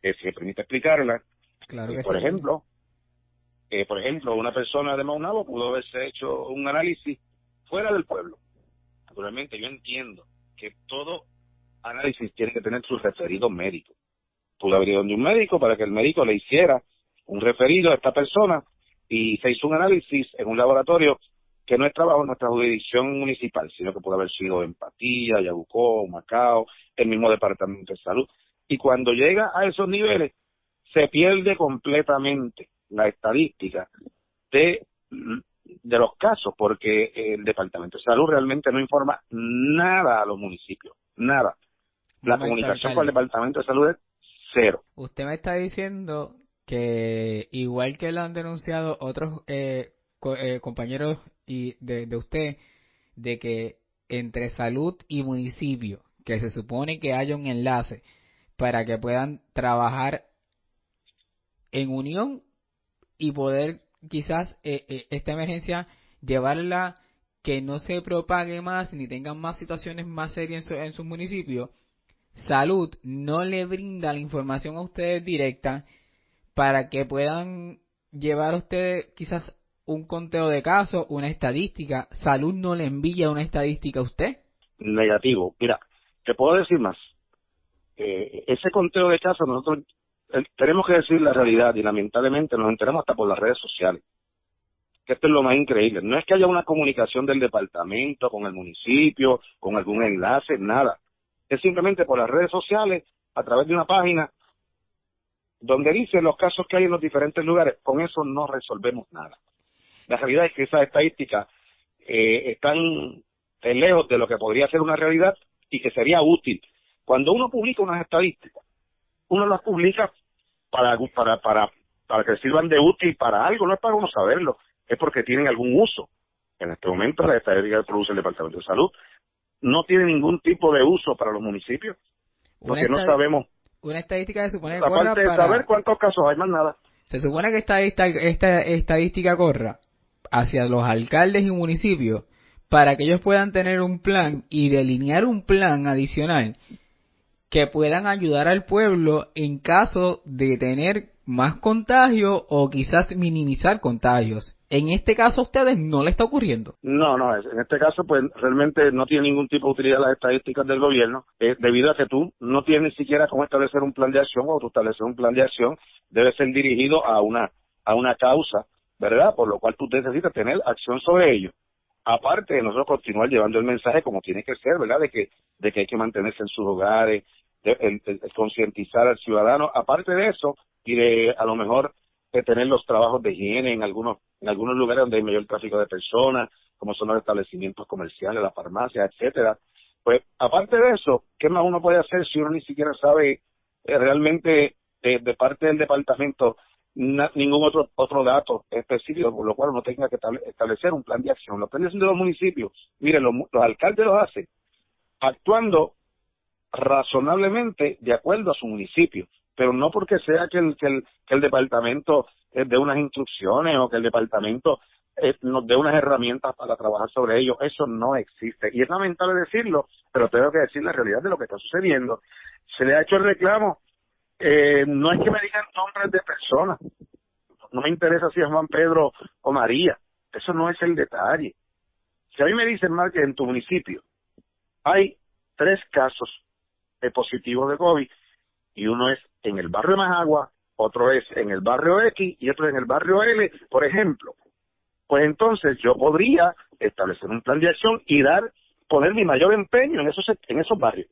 Eh, si me permite explicarla, Claro eh, que por sí. ejemplo, eh, por ejemplo, una persona de Maunabo pudo haberse hecho un análisis fuera del pueblo. Naturalmente, yo entiendo que todo análisis tiene que tener su referido médico. Pudo haber ido donde un médico para que el médico le hiciera un referido a esta persona y se hizo un análisis en un laboratorio que no es trabajo en nuestra jurisdicción municipal, sino que pudo haber sido en Patilla, Yabucó, Macao, el mismo departamento de salud. Y cuando llega a esos niveles, se pierde completamente la estadística de, de los casos, porque el Departamento de Salud realmente no informa nada a los municipios, nada. La Momento, comunicación con el. Departamento de Salud es cero. Usted me está diciendo que igual que lo han denunciado otros eh, eh, compañeros y de, usted, de que entre salud y municipio, que se supone que haya un enlace para que puedan trabajar en unión y poder quizás eh, eh, esta emergencia llevarla que no se propague más ni tengan más situaciones más serias en, su- en sus municipios, salud no le brinda la información a ustedes directa para que puedan llevar a ustedes quizás un conteo de casos, una estadística. Salud no le envía una estadística a usted. negativo. Mira, te puedo decir más. Eh, ese conteo de casos nosotros eh, tenemos que decir la realidad y lamentablemente nos enteramos hasta por las redes sociales. Que esto es lo más increíble. No es que haya una comunicación del departamento con el municipio, con algún enlace, nada. Es simplemente por las redes sociales, a través de una página donde dice los casos que hay en los diferentes lugares. Con eso no resolvemos nada. La realidad es que esas estadísticas eh, están eh, lejos de lo que podría ser una realidad y que sería útil. Cuando uno publica unas estadísticas, uno las publica para, para, para, para que sirvan de útil para algo, no es para uno saberlo, es porque tienen algún uso. En este momento la estadística que produce el Departamento de Salud no tiene ningún tipo de uso para los municipios, porque no sabemos, Una estadística se supone que aparte de para- saber cuántos casos hay, más nada. Se supone que esta, esta, esta estadística corra hacia los alcaldes y municipios para que ellos puedan tener un plan y delinear un plan adicional que puedan ayudar al pueblo en caso de tener más contagios o quizás minimizar contagios. En este caso a ustedes no le está ocurriendo. No, no, en este caso pues realmente no tiene ningún tipo de utilidad las estadísticas del gobierno, eh, debido a que tú no tienes ni siquiera cómo establecer un plan de acción o tú establecer un plan de acción debe ser dirigido a una a una causa, ¿verdad? Por lo cual tú necesitas tener acción sobre ello. Aparte de nosotros continuar llevando el mensaje como tiene que ser, ¿verdad? De que de que hay que mantenerse en sus hogares, de, el concientizar al ciudadano. Aparte de eso, y de a lo mejor de tener los trabajos de higiene en algunos en algunos lugares donde hay mayor tráfico de personas, como son los establecimientos comerciales, las farmacias, etcétera. Pues aparte de eso, ¿qué más uno puede hacer si uno ni siquiera sabe eh, realmente de, de parte del departamento na- ningún otro otro dato específico, por lo cual uno tenga que estable- establecer un plan de acción? Lo que están haciendo los municipios, miren, los, los alcaldes lo hacen actuando razonablemente de acuerdo a su municipio, pero no porque sea que el, que el, departamento dé unas instrucciones o que el departamento nos dé unas herramientas para trabajar sobre ello. Eso no existe. Y es lamentable decirlo, pero tengo que decir la realidad de lo que está sucediendo. Se le ha hecho el reclamo eh, no es que me digan nombres de personas. No me interesa si es Juan Pedro o María. Eso no es el detalle. Si a mí me dicen, Mar, que en tu municipio hay tres casos de positivos de COVID y uno es en el barrio Majagua, otro es en el barrio X y otro en el barrio L, por ejemplo, pues entonces yo podría establecer un plan de acción y dar, poner mi mayor empeño en esos, en esos barrios.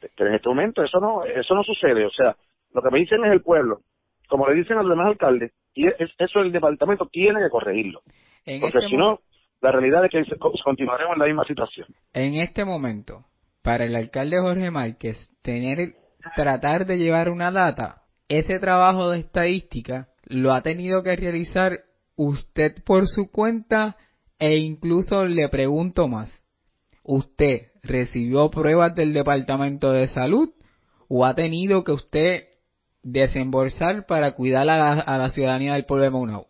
Pero en este momento eso no, eso no sucede, o sea, lo que me dicen es el pueblo, como le dicen a los demás alcaldes, y es, eso el departamento tiene que corregirlo. En Porque este si no, la realidad es que continuaremos en la misma situación. En este momento, para el alcalde Jorge Márquez, tener, tratar de llevar una data, ese trabajo de estadística lo ha tenido que realizar usted por su cuenta e incluso le pregunto más. ¿Usted recibió pruebas del Departamento de Salud o ha tenido que usted desembolsar para cuidar a la, a la ciudadanía del pueblo de Maunao?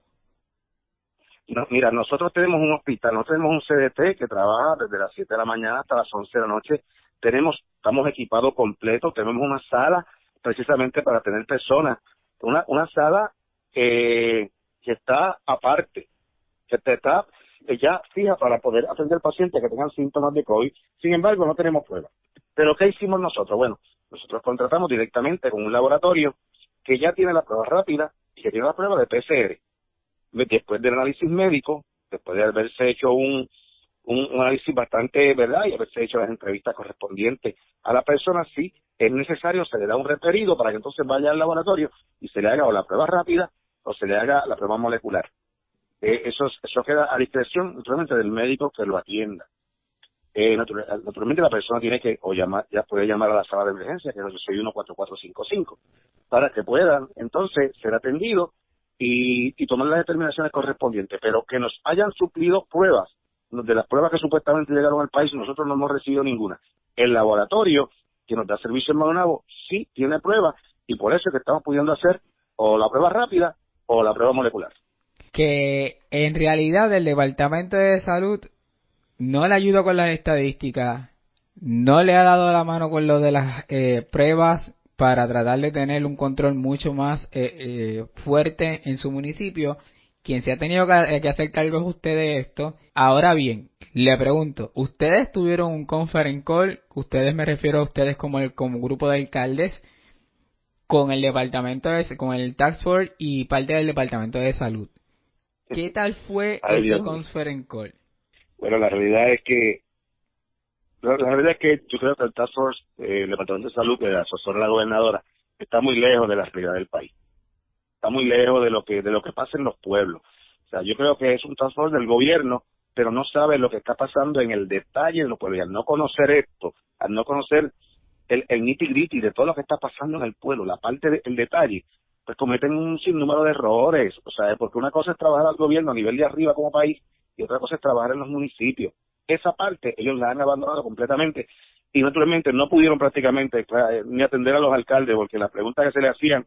No, mira, nosotros tenemos un hospital, nosotros tenemos un CDT que trabaja desde las 7 de la mañana hasta las 11 de la noche. Tenemos, estamos equipados completos, tenemos una sala precisamente para tener personas, una, una sala que, que está aparte, que está eh, ya fija para poder atender pacientes que tengan síntomas de COVID. Sin embargo, no tenemos pruebas. Pero ¿qué hicimos nosotros? Bueno, nosotros contratamos directamente con un laboratorio que ya tiene la prueba rápida y que tiene la prueba de PCR después del análisis médico, después de haberse hecho un, un, análisis bastante, ¿verdad? Y haberse hecho las entrevistas correspondientes a la persona, sí, es necesario, se le da un referido para que entonces vaya al laboratorio y se le haga o la prueba rápida o se le haga la prueba molecular. Eh, eso, es- eso queda a discreción, naturalmente, del médico que lo atienda. Eh, natura- naturalmente la persona tiene que o llamar, ya puede llamar a la sala de emergencia, que es el 614-4455, para que puedan entonces ser atendidos y, y tomar las determinaciones correspondientes, pero que nos hayan suplido pruebas, de las pruebas que supuestamente llegaron al país, nosotros no hemos recibido ninguna. El laboratorio que nos da servicio en Maldonado sí tiene pruebas y por eso es que estamos pudiendo hacer o la prueba rápida o la prueba molecular. Que en realidad el Departamento de Salud no le ayudó con las estadísticas, no le ha dado la mano con lo de las eh, pruebas para tratar de tener un control mucho más eh, eh, fuerte en su municipio. Quien se ha tenido que, que hacer cargo es usted de esto. Ahora bien, le pregunto, ¿ustedes tuvieron un conference call? Ustedes me refiero a ustedes como, el, como grupo de alcaldes con el departamento de, con el tax force y parte del departamento de salud. ¿Qué tal fue Ay, ese conference call? Bueno, la realidad es que la, la realidad es que yo creo que el Task Force, eh, el Departamento de Salud que asesora a la gobernadora, está muy lejos de la realidad del país. Está muy lejos de lo que de lo que pasa en los pueblos. O sea, yo creo que es un Task Force del gobierno, pero no sabe lo que está pasando en el detalle de los pueblos. Y al no conocer esto, al no conocer el, el nitty gritty de todo lo que está pasando en el pueblo, la parte del detalle, pues cometen un sinnúmero de errores. O sea, porque una cosa es trabajar al gobierno a nivel de arriba como país y otra cosa es trabajar en los municipios. Esa parte ellos la han abandonado completamente y naturalmente no pudieron prácticamente eh, ni atender a los alcaldes porque las preguntas que se le hacían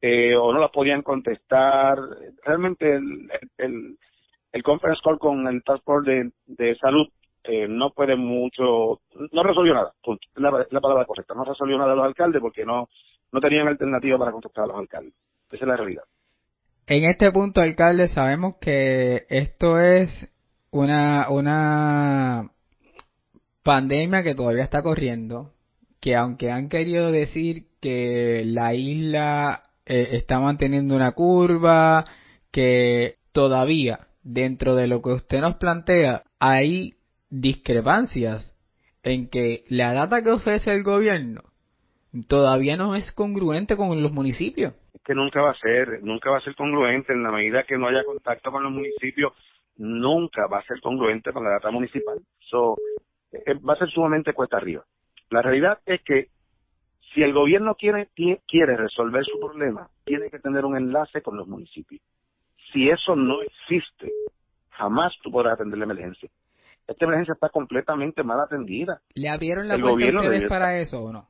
eh, o no las podían contestar. Realmente el, el, conference call con el Task Force de, de salud eh, no puede mucho, no resolvió nada, la, la palabra correcta, no resolvió nada a los alcaldes porque no, no tenían alternativa para contestar a los alcaldes. Esa es la realidad. En este punto, alcalde, sabemos que esto es una, una pandemia que todavía está corriendo, que aunque han querido decir que la isla eh, está manteniendo una curva, que todavía dentro de lo que usted nos plantea hay discrepancias en que la data que ofrece el gobierno todavía no es congruente con los municipios. Es que nunca va a ser, nunca va a ser congruente en la medida que no haya contacto con los municipios, nunca va a ser congruente con la data municipal. So, eh, va a ser sumamente cuesta arriba. La realidad es que si el gobierno quiere, quiere resolver su problema, tiene que tener un enlace con los municipios. Si eso no existe, jamás tú podrás atender la emergencia. Esta emergencia está completamente mal atendida. ¿Le abrieron la El puerta a ustedes para eso o no?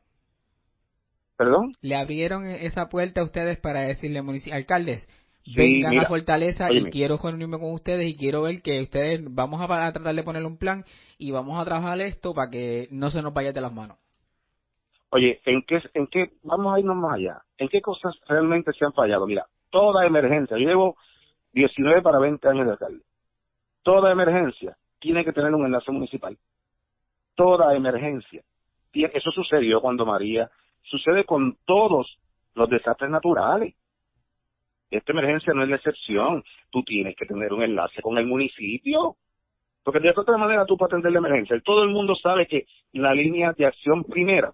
¿Perdón? ¿Le abrieron esa puerta a ustedes para decirle, alcaldes, Sí, vengan mira, a Fortaleza óyeme. y quiero reunirme con ustedes y quiero ver que ustedes vamos a, tratar de ponerle un plan y vamos a trabajar esto para que no se nos vaya de las manos? Oye, ¿en qué, en qué, vamos a irnos más allá? ¿En qué cosas realmente se han fallado? Mira, toda emergencia, yo llevo 19 para 20 años de alcalde. Toda emergencia tiene que tener un enlace municipal. Toda emergencia. Eso sucedió cuando María, sucede con todos los desastres naturales. Esta emergencia no es la excepción. Tú tienes que tener un enlace con el municipio. Porque de otra manera tú puedes atender la emergencia. Todo el mundo sabe que la línea de acción primera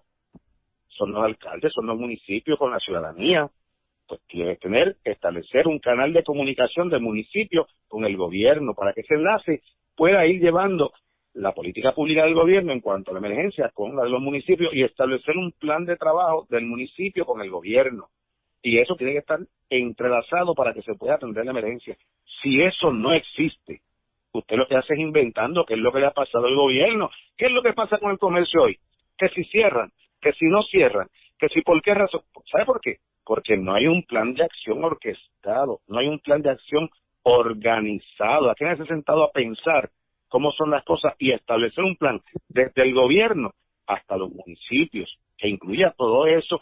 son los alcaldes, son los municipios con la ciudadanía. Pues tiene que tener, establecer un canal de comunicación del municipio con el gobierno para que ese enlace pueda ir llevando la política pública del gobierno en cuanto a la emergencia con la de los municipios y establecer un plan de trabajo del municipio con el gobierno. Y eso tiene que estar entrelazado para que se pueda atender la emergencia. Si eso no existe, usted lo que hace es inventando qué es lo que le ha pasado al gobierno. ¿Qué es lo que pasa con el comercio hoy? Que si cierran, que si no cierran, que si por qué razón. ¿Sabe por qué? Porque no hay un plan de acción orquestado, no hay un plan de acción organizado. ¿A quién se ha sentado a pensar cómo son las cosas y establecer un plan desde el gobierno hasta los municipios que incluya todo eso?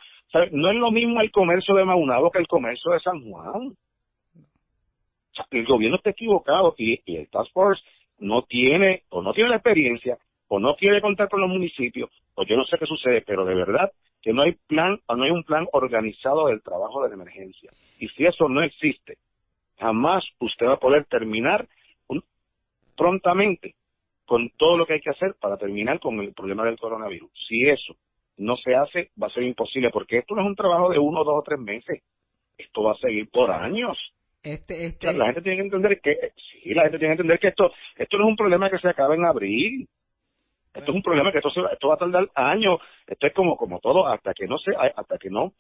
No es lo mismo el comercio de Maunabo que el comercio de San Juan. El gobierno está equivocado y, y el Task Force no tiene o no tiene la experiencia o no quiere contar con los municipios o yo no sé qué sucede, pero de verdad que no hay plan o no hay un plan organizado del trabajo de la emergencia. Y si eso no existe, jamás usted va a poder terminar prontamente con todo lo que hay que hacer para terminar con el problema del coronavirus. Si eso no se hace, va a ser imposible, porque esto no es un trabajo de uno, dos o tres meses. Esto va a seguir por años. Este, O sea, este, la gente tiene que entender que, sí, la gente tiene que entender que esto, esto no es un problema que se acaba en abril. Esto es un problema que esto, se va- esto va a tardar años. Esto es como, como todo, hasta que no se, hasta que no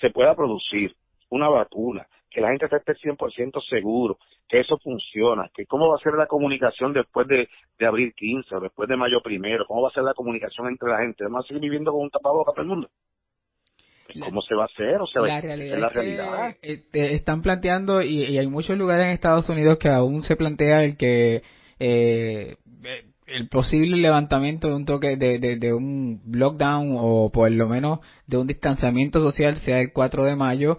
se pueda producir una vacuna, que la gente esté 100% seguro, que eso funciona, que cómo va a ser la comunicación después de, de abril 15 o después de mayo primero, cómo va a ser la comunicación entre la gente. ¿Vamos a seguir viviendo con un tapabocas todo el mundo? Pues, ¿Cómo se va a hacer? O sea, la realidad es la que, realidad. eh, te están planteando y, y hay muchos lugares en Estados Unidos que aún se plantea el que eh, el posible levantamiento de un toque de, de, de un lockdown o por lo menos de un distanciamiento social sea el 4 de mayo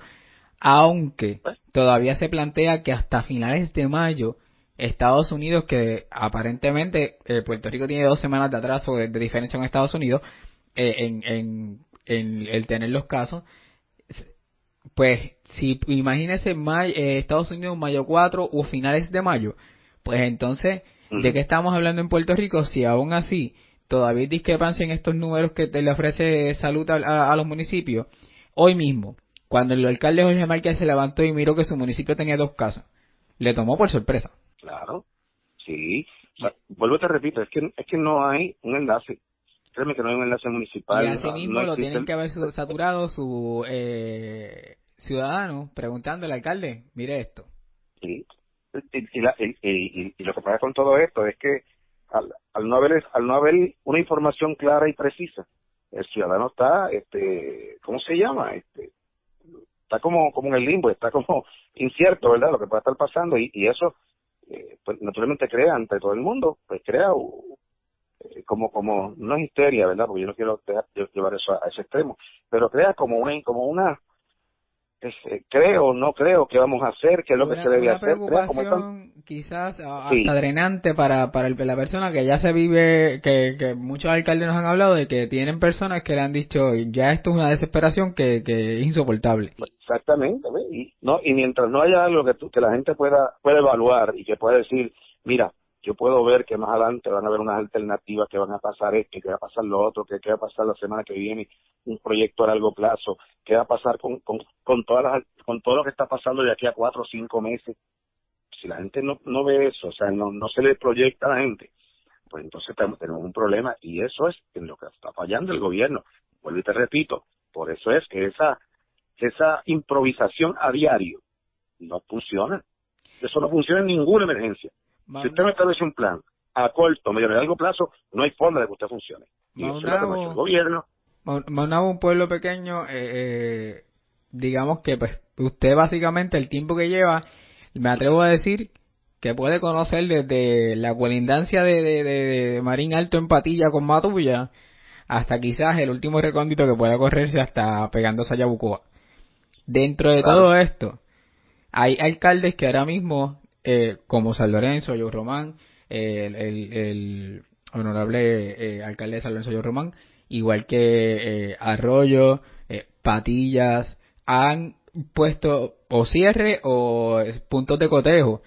aunque todavía se plantea que hasta finales de mayo Estados Unidos que aparentemente eh, Puerto Rico tiene dos semanas de atraso de, de diferencia con Estados Unidos eh, en, en, en el tener los casos pues si imagínese may- eh, Estados Unidos mayo 4 o finales de mayo, pues entonces, ¿de qué estamos hablando en Puerto Rico si aún así todavía hay discrepancia en estos números que te le ofrece salud a, a- a los municipios? Hoy mismo, cuando el alcalde Jorge Márquez se levantó y miró que su municipio tenía dos casos, le tomó por sorpresa. Claro, sí. O sea, vuelvo y te repito, es que, es que no hay un enlace. Créeme que no hay un enlace municipal. Y así mismo no lo existe tienen que haber saturado su eh, ciudadano preguntándole al alcalde, mire esto. Sí. Y, y la- y- y lo que pasa con todo esto es que al, al no haber al no haber una información clara y precisa, el ciudadano está, este, ¿cómo se llama? Este, está como como en el limbo, está como incierto, ¿verdad? Lo que puede estar pasando y, y eso, eh, pues naturalmente crea ante todo el mundo, pues crea uh, como como no es histeria, ¿verdad? Porque yo no quiero llevar eso a, ese extremo, pero crea como una como una creo, no creo, qué vamos a hacer, qué es lo que se debe una hacer, preocupación quizás a- Sí. hasta drenante para, para el- la persona que ya se vive, que, que muchos alcaldes nos han hablado de que tienen personas que le han dicho ya esto es una desesperación que, que es insoportable. Exactamente, y no y mientras no haya algo que, tú- que la gente pueda pueda evaluar y que pueda decir, mira, yo puedo ver que más adelante van a haber unas alternativas que van a pasar esto, que va a pasar lo otro, que va a pasar la semana que viene, un proyecto a largo plazo, qué va a pasar con con, con todas las con todo lo que está pasando de aquí a cuatro o cinco meses. Si la gente no no ve eso, o sea, no no se le proyecta a la gente, pues entonces tenemos un problema y eso es en lo que está fallando el gobierno. Vuelvo y te repito, por eso es que esa esa improvisación a diario no funciona. Eso no funciona en ninguna emergencia. Si usted no establece un plan a corto, medio y largo plazo, no hay forma de que usted funcione. Y eso es lo que ha hecho el gobierno. Mau- Maunabo, un pueblo pequeño, eh, eh, digamos que pues usted básicamente el tiempo que lleva, me atrevo a decir que puede conocer desde la colindancia de, de, de- de Marín Alto en Patilla con Matuya hasta quizás el último recóndito que pueda correrse hasta pegándose a Yabucoa. Dentro de todo esto, hay alcaldes que ahora mismo, eh, como San Lorenzo, Yo Román, eh, el, el, honorable eh, alcalde de San Lorenzo, Román, igual que eh, Arroyo, Patillas, han puesto o cierre o puntos de cotejo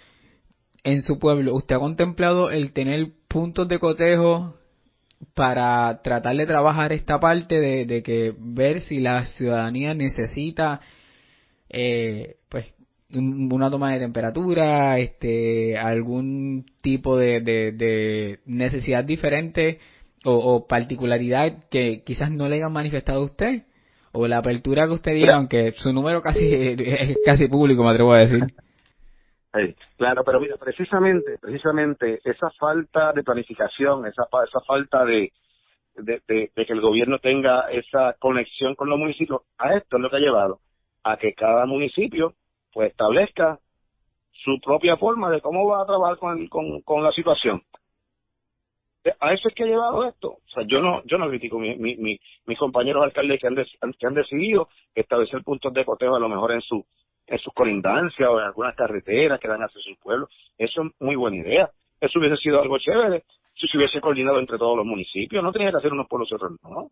en su pueblo. ¿Usted ha contemplado el tener puntos de cotejo para tratar de trabajar esta parte de, de que ver si la ciudadanía necesita eh, pues una toma de temperatura, este, algún tipo de, de, de necesidad diferente o, o particularidad que quizás no le hayan manifestado a usted o la apertura que usted diga, aunque su número casi es casi público, me atrevo a decir. Sí, claro, pero mira, precisamente, precisamente esa falta de planificación, esa, esa falta de, de, de- de que el gobierno tenga esa conexión con los municipios, a esto es lo que ha llevado a que cada municipio pues establezca su propia forma de cómo va a trabajar con, con, con la situación. Eh, A eso es que ha llevado esto. O sea, yo no, yo no critico mi, mi, mi- mis compañeros alcaldes que han, des- que han decidido establecer puntos de cotejo a lo mejor en su en sus colindancias o en algunas carreteras que dan hacia su pueblo. Eso es muy buena idea. Eso hubiese sido algo chévere si se hubiese coordinado entre todos los municipios. No tenía que hacer unos pueblos y otros no.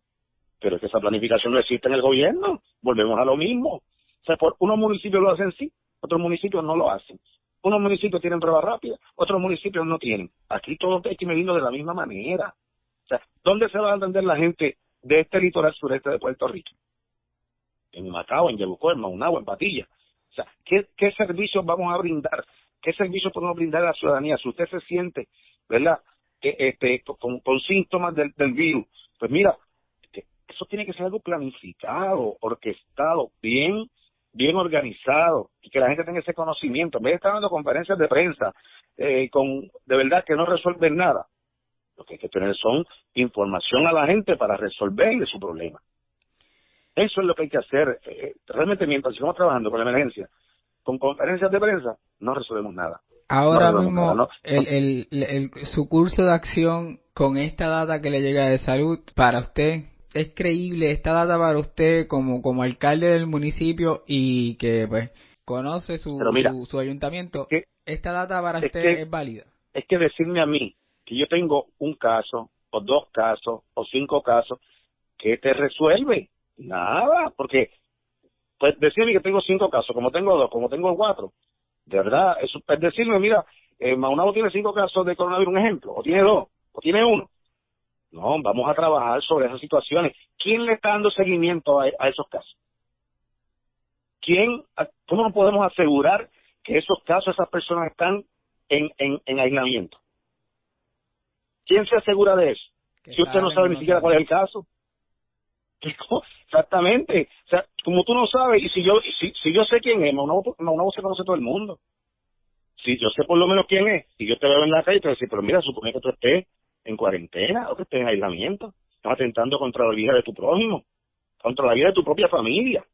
Pero es que esa planificación no existe en el gobierno. Volvemos a lo mismo. O sea, por unos municipios lo hacen sí, otros municipios no lo hacen. Unos municipios tienen pruebas rápidas, otros municipios no tienen. Aquí todo que medirlo de la misma manera. O sea, ¿dónde se va a atender la gente de este litoral sureste de Puerto Rico? En Macao, en Yabucoa, en Maunabo, en Patilla. O sea, ¿qué, ¿qué servicios vamos a brindar? ¿Qué servicios podemos brindar a la ciudadanía? Si usted se siente, ¿verdad?, que, este, con, síntomas del, del virus, pues mira, eso tiene que ser algo planificado, orquestado, bien, bien organizado, y que la gente tenga ese conocimiento. En vez de estar dando conferencias de prensa, eh, con, de verdad que no resuelven nada, lo que hay que tener son información a la gente para resolverle su problema. Eso es lo que hay que hacer. Eh, realmente mientras sigamos trabajando con la emergencia, con conferencias de prensa, no resolvemos nada. Ahora No resolvemos mismo, nada, no. el, el, el- su curso de acción con esta data que le llega de salud, para usted, ¿es creíble esta data para usted como, como alcalde del municipio y que pues conoce su, mira, su, su ayuntamiento? ¿Esta data para es usted que- es válida? es que decirme a mí que yo tengo un caso, o dos casos, o cinco casos, ¿qué te resuelve? Nada, porque pues decirme que tengo cinco casos, como tengo dos, como tengo cuatro, de verdad, eso es decirme, mira, eh, Maunabo tiene cinco casos de coronavirus, un ejemplo, o tiene dos, o tiene uno. No, vamos a trabajar sobre esas situaciones. ¿Quién le está dando seguimiento a, a esos casos? ¿Quién, a- cómo nos podemos asegurar que esos casos, esas personas están en, en, en aislamiento? ¿Quién se asegura de eso? Que si usted no sabe ni no siquiera cuál es el caso. Exactamente. O sea, como tú no sabes, y si yo si, si yo sé quién es, Maunabo, Maunabo se conoce todo el mundo. Si yo sé por lo menos quién es, y yo te veo en la calle, te voy a decir, pero mira, supone que tú estés en cuarentena o que estés en aislamiento. Estás atentando contra la vida de tu prójimo, contra la vida de tu propia familia.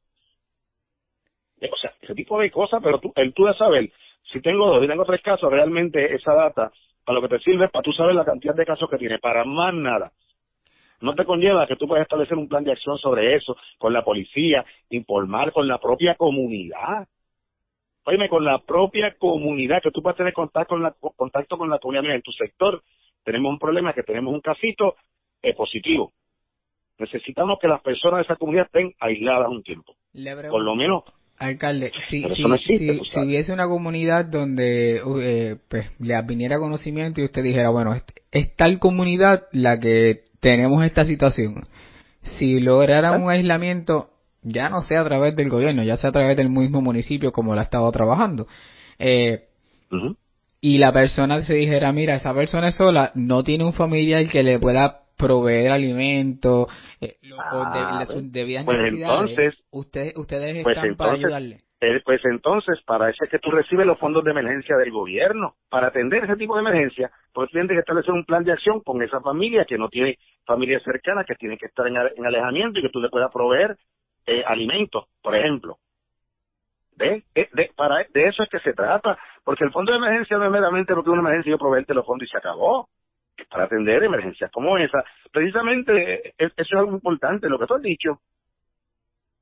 O sea, ese tipo de cosas, pero tú, el tú de saber, si tengo dos y tengo tres casos, realmente esa data, para lo que te sirve para tú saber la cantidad de casos que tienes, para más nada. No te conlleva que tú puedas establecer un plan de acción sobre eso, con la policía, informar con la propia comunidad. Oíme, con la propia comunidad, que tú puedas tener contacto con la, contacto con la comunidad. En tu sector tenemos un problema, que tenemos un casito eh, positivo. Necesitamos que las personas de esa comunidad estén aisladas un tiempo. Por lo menos Alcalde, si, existe, hubiese una comunidad donde eh, pues, le viniera conocimiento y usted dijera, bueno, es, es tal comunidad la que tenemos esta situación. Si lograra un aislamiento, ya no sea a través del gobierno, ya sea a través del mismo municipio como lo ha estado trabajando, eh, y la persona se dijera, mira, esa persona es sola, no tiene un familiar que le pueda proveer alimento, eh, lo- o de- Ah, sus pues, debidas pues necesidades, entonces- ustedes, ustedes pues están para entonces, ayudarle. eh, pues entonces, para eso es que tú recibes los fondos de emergencia del gobierno. Para atender ese tipo de emergencia, pues tienes que establecer un plan de acción con esa familia que no tiene familia cercana, que tiene que estar en, en alejamiento y que tú le puedas proveer eh, alimentos, por ejemplo. ¿Ves? Eh, De, para, de eso es que se trata, porque el fondo de emergencia no es meramente porque una emergencia yo proveerte los fondos y se acabó. para atender emergencias como esa. Precisamente, e- eso es algo importante, lo que tú has dicho.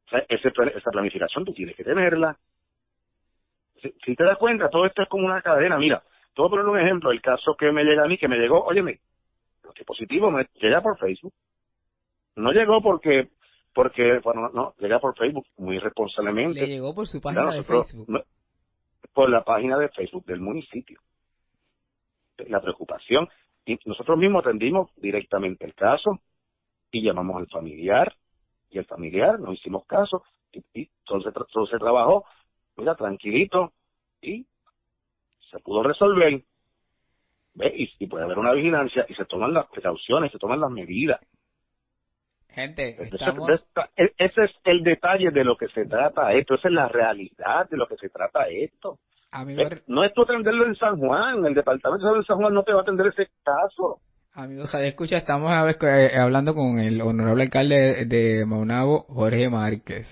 O sea, ese esa planificación tú tienes que tenerla. Si, si te das cuenta, todo esto es como una cadena. Mira, te voy a poner un ejemplo. El caso que me llega a mí, que me llegó, óyeme, lo que positivo me llega por Facebook. No llegó porque, porque, bueno, no, llega por Facebook muy responsablemente. Le llegó por su página de Facebook. no- por la página de Facebook del municipio. La preocupación. Y nosotros mismos atendimos directamente el caso y llamamos al familiar y el familiar nos hicimos caso y, y todo, se, todo se trabajó, mira, tranquilito y se pudo resolver. ¿Ve? Y puede haber una vigilancia y se toman las precauciones, se toman las medidas. Gente, Ese- estamos... ese- e- ese es el detalle de lo que se trata esto, esa es la realidad de lo que se trata esto. Amigo, Eh, No es tú atenderlo en San Juan, el departamento de salud de San Juan no te va a atender ese caso. Amigos, Radio escucha, estamos a ver, eh, hablando con el honorable alcalde de Maunabo, Jorge Márquez.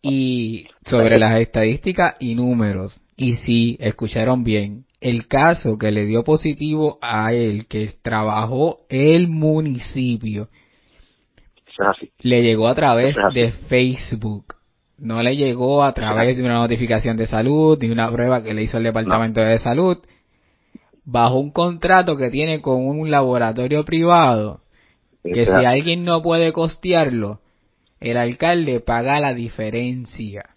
Y sobre las estadísticas y números. Y sí, escucharon bien. El caso que le dio positivo a él, que trabajó el municipio, Eso es así. le llegó a través es de Facebook. No le llegó a través de una notificación de salud, ni una prueba que le hizo el departamento de salud. Bajo un contrato que tiene con un laboratorio privado, que si alguien no puede costearlo, el alcalde paga la diferencia.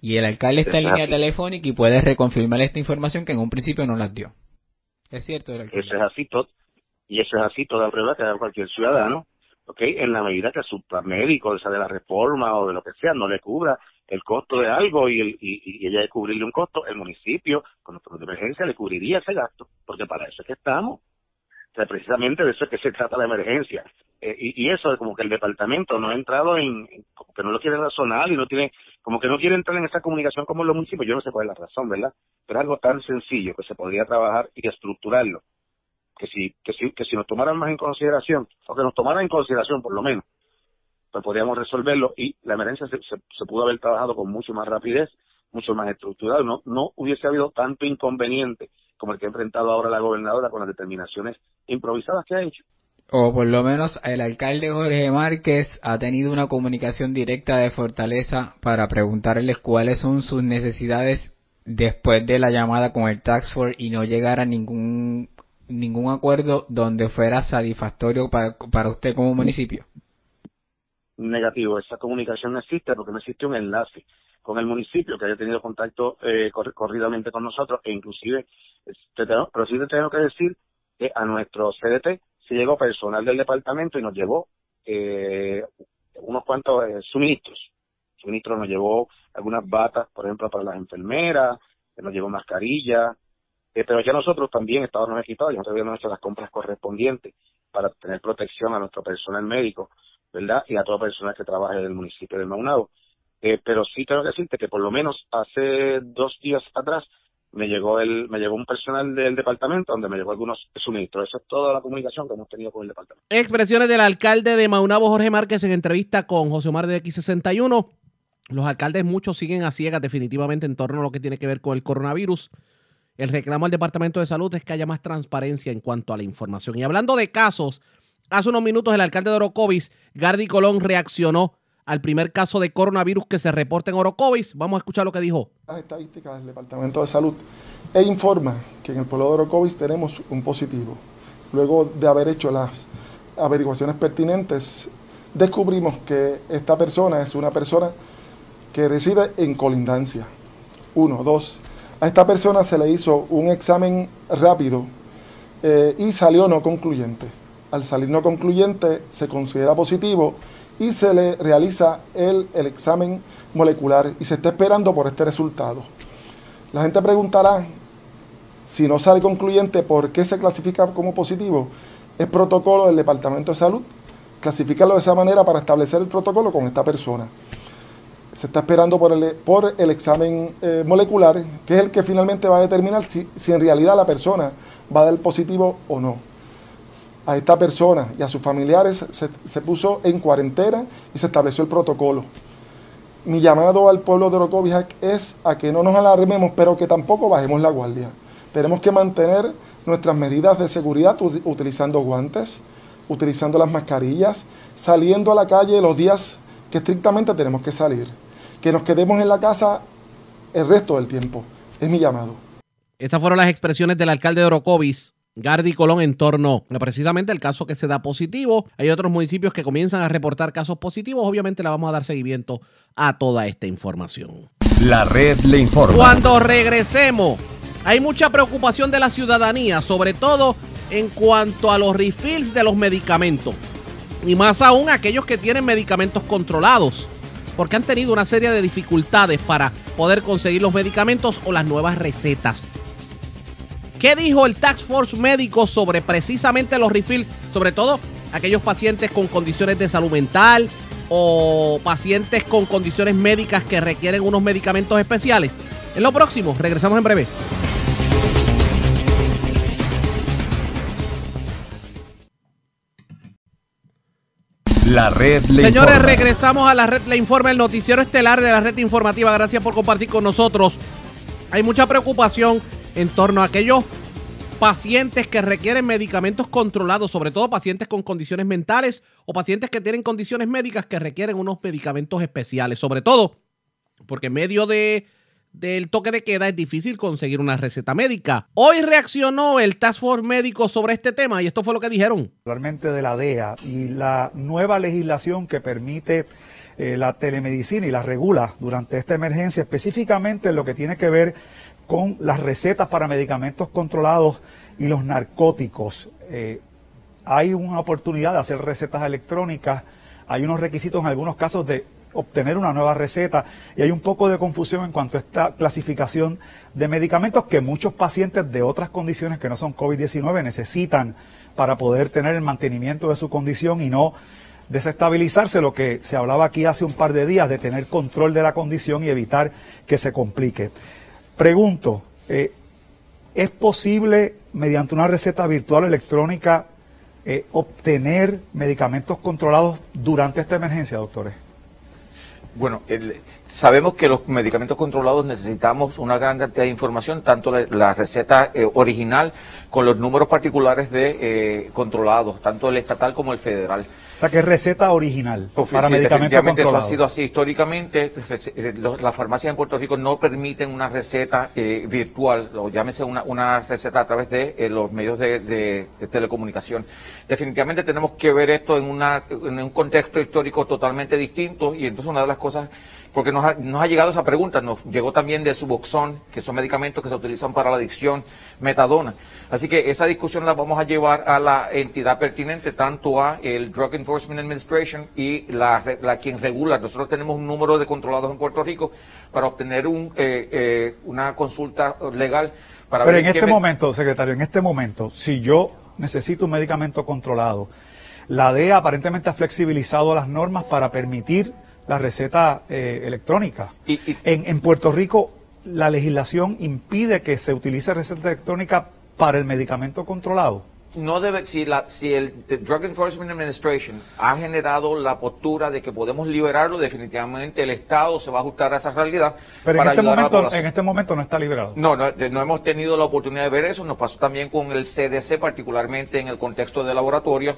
Y el alcalde está en línea telefónica y puede reconfirmar esta información que en un principio no las dio. Es cierto, el alcalde. Eso es así todo, y eso es así toda prueba que haga cualquier ciudadano, ¿ok? En la medida que su plan médico, o sea, de la reforma o de lo que sea, no le cubra el costo de algo y, el, y, ella de cubrirle un costo, el municipio, con planes de emergencia, le cubriría ese gasto, porque para eso es que estamos. O sea, precisamente de eso es que se trata la emergencia. Eh, y, y eso es como que el departamento no ha entrado en, como que no lo quiere razonar y no tiene, como que no quiere entrar en esa comunicación como los municipios. Yo no sé cuál es la razón, ¿verdad? Pero algo tan sencillo que se podría trabajar y estructurarlo. Que si, que si, que si nos tomaran más en consideración, o que nos tomaran en consideración por lo menos, pues podríamos resolverlo y la emergencia se, pudo haber trabajado con mucho más rapidez, mucho más estructurado. No, no hubiese habido tanto inconveniente como el que ha enfrentado ahora la gobernadora con las determinaciones improvisadas que ha hecho. O por lo menos el alcalde Jorge Márquez ha tenido una comunicación directa de Fortaleza para preguntarles cuáles son sus necesidades después de la llamada con el Tax Force y no llegar a ningún ningún acuerdo donde fuera satisfactorio para, para usted como municipio. negativo. Esa comunicación no existe porque no existe un enlace con el municipio que haya tenido contacto eh, cor- corridamente con nosotros e inclusive, este, tengo- pero sí te tengo que decir que a nuestro CDT se llegó personal del departamento y nos llevó eh, unos cuantos eh, suministros. Suministros nos llevó algunas batas, por ejemplo, para las enfermeras, nos llevó mascarillas, eh, pero ya nosotros también estábamos equipados, ya nosotros habíamos hecho las compras correspondientes para tener protección a nuestro personal médico, ¿verdad? Y a toda persona que trabaje del municipio de Maunabo. Eh, pero sí tengo que decirte que por lo menos hace dos días atrás me llegó el me llegó un personal del departamento donde me llegó algunos suministros. Eso es toda la comunicación que hemos tenido con el departamento. Expresiones del alcalde de Maunabo, Jorge Márquez, en entrevista con José Omar de X61. Los alcaldes muchos siguen a ciegas definitivamente en torno a lo que tiene que ver con el coronavirus. El reclamo al Departamento de Salud es que haya más transparencia en cuanto a la información. Y hablando de casos, hace unos minutos el alcalde de Orocovis, Gardi Colón, reaccionó al primer caso de coronavirus que se reporta en Orocovis. Vamos a escuchar lo que dijo. las estadísticas del Departamento de Salud e informa que en el pueblo de Orocovis tenemos un positivo. Luego de haber hecho las averiguaciones pertinentes, descubrimos que esta persona es una persona que reside en colindancia. Uno, dos. A esta persona se le hizo un examen rápido eh, y salió no concluyente. Al salir no concluyente se considera positivo y se le realiza el, el examen molecular y se está esperando por este resultado. La gente preguntará si no sale concluyente por qué se clasifica como positivo. Es protocolo del Departamento de Salud. Clasificarlo de esa manera para establecer el protocolo con esta persona. Se está esperando por el, por el examen eh, molecular, que es el que finalmente va a determinar si, si en realidad la persona va a dar positivo o no a esta persona y a sus familiares se, se puso en cuarentena y se estableció el protocolo. Mi llamado al pueblo de Orocovis es a que no nos alarmemos, pero que tampoco bajemos la guardia. Tenemos que mantener nuestras medidas de seguridad utilizando guantes, utilizando las mascarillas, saliendo a la calle los días que estrictamente tenemos que salir. Que nos quedemos en la casa el resto del tiempo. Es mi llamado. Estas fueron las expresiones del alcalde de Orocovis, Gardi Colón, en torno a precisamente el caso que se da positivo. Hay otros municipios que comienzan a reportar casos positivos. Obviamente le vamos a dar seguimiento a toda esta información. La red le informa. Cuando regresemos, hay mucha preocupación de la ciudadanía, sobre todo en cuanto a los refills de los medicamentos. Y más aún aquellos que tienen medicamentos controlados, porque han tenido una serie de dificultades para poder conseguir los medicamentos o las nuevas recetas. ¿Qué dijo el Tax Force médico sobre precisamente los refills? Sobre todo aquellos pacientes con condiciones de salud mental o pacientes con condiciones médicas que requieren unos medicamentos especiales. En lo próximo, regresamos en breve. La red le Señores, informa. regresamos a la red le informa, el noticiero estelar de la red informativa. Gracias por compartir con nosotros. Hay mucha preocupación en torno a aquellos pacientes que requieren medicamentos controlados, sobre todo pacientes con condiciones mentales o pacientes que tienen condiciones médicas que requieren unos medicamentos especiales, sobre todo porque en medio de, del toque de queda es difícil conseguir una receta médica. Hoy reaccionó el Task Force médico sobre este tema y esto fue lo que dijeron. Particularmente de la DEA y la nueva legislación que permite eh, la telemedicina y la regula durante esta emergencia, específicamente en lo que tiene que ver con las recetas para medicamentos controlados y los narcóticos. Eh, hay una oportunidad de hacer recetas electrónicas, hay unos requisitos en algunos casos de obtener una nueva receta y hay un poco de confusión en cuanto a esta clasificación de medicamentos que muchos pacientes de otras condiciones que no son COVID-19 necesitan para poder tener el mantenimiento de su condición y no desestabilizarse lo que se hablaba aquí hace un par de días de tener control de la condición y evitar que se complique. Pregunto, eh, ¿es posible mediante una receta virtual electrónica eh, obtener medicamentos controlados durante esta emergencia, doctores? Bueno, el- sabemos que los medicamentos controlados necesitamos una gran cantidad de información, tanto la, la receta eh, original con los números particulares de eh, controlados, tanto el estatal como el federal. O sea, que es receta original para medicamentos definitivamente eso ha controlados. sido así históricamente. eh, Las farmacias en Puerto Rico no permiten una receta eh, virtual, o llámese una, una receta a través de eh, los medios de, de- de telecomunicación. Definitivamente tenemos que ver esto en, una, en un contexto histórico totalmente distinto y entonces una de las cosas porque nos ha, nos ha llegado esa pregunta, nos llegó también de Suboxone, que son medicamentos que se utilizan para la adicción, metadona. Así que esa discusión la vamos a llevar a la entidad pertinente, tanto a el Drug Enforcement Administration y la, la quien regula. Nosotros tenemos un número de controlados en Puerto Rico para obtener un, eh, eh, una consulta legal. Para Pero ver en este me- momento, secretario, en este momento, si yo necesito un medicamento controlado, la DEA aparentemente ha flexibilizado las normas para permitir la receta eh, electrónica. En, en Puerto Rico, la legislación impide que se utilice receta electrónica para el medicamento controlado. no debe, si, la, si el Drug Enforcement Administration ha generado la postura de que podemos liberarlo, definitivamente el Estado se va a ajustar a esa realidad. Pero en este, momento, en este momento no está liberado. No, no, de- no hemos tenido la oportunidad de ver eso. Nos pasó también con el CDC, particularmente en el contexto de laboratorios,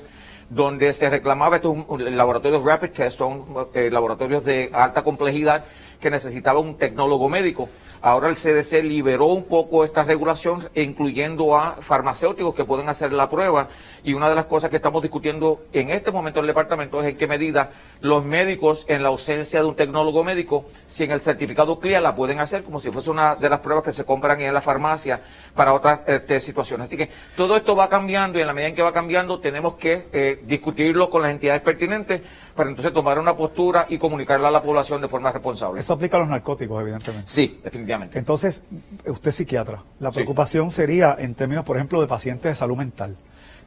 donde se reclamaba estos laboratorios rapid test, son eh, laboratorios de alta complejidad que necesitaban un tecnólogo médico. Ahora el CDC liberó un poco esta regulación, incluyendo a farmacéuticos que pueden hacer la prueba. Y una de las cosas que estamos discutiendo en este momento en el departamento es en qué medida los médicos, en la ausencia de un tecnólogo médico, si en el certificado CLIA la pueden hacer como si fuese una de las pruebas que se compran en la farmacia para otras este, situaciones. Así que todo esto va cambiando y en la medida en que va cambiando tenemos que eh, discutirlo con las entidades pertinentes para entonces tomar una postura y comunicarla a la población de forma responsable. Eso aplica a los narcóticos, evidentemente. Sí, definitivamente. Entonces, usted es psiquiatra. La Sí. preocupación sería en términos, por ejemplo, de pacientes de salud mental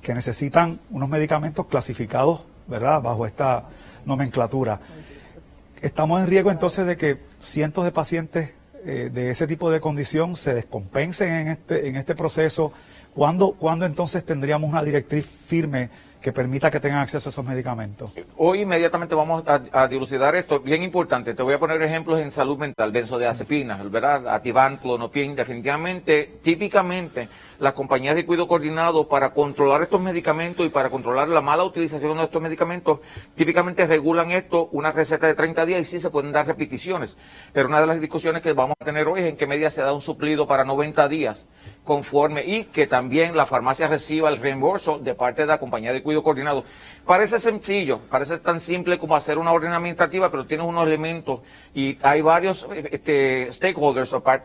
que necesitan unos medicamentos clasificados, ¿verdad?, bajo esta nomenclatura. Estamos en riesgo entonces de que cientos de pacientes eh, de ese tipo de condición se descompensen en este, en este proceso. ¿Cuándo, ¿Cuándo entonces tendríamos una directriz firme que permita que tengan acceso a esos medicamentos? Hoy inmediatamente vamos a, a dilucidar esto. Bien importante, te voy a poner ejemplos en salud mental, benzodiazepinas, ¿verdad? Ativan, clonopin, definitivamente, típicamente las compañías de cuidado coordinado para controlar estos medicamentos y para controlar la mala utilización de estos medicamentos, típicamente regulan esto una receta de 30 días y sí se pueden dar repeticiones. Pero una de las discusiones que vamos a tener hoy es en qué medida se da un suplido para 90 días conforme y que también la farmacia reciba el reembolso de parte de la compañía de cuidado coordinado. Parece sencillo, parece tan simple como hacer una orden administrativa, pero tiene unos elementos y hay varios este, stakeholders o par-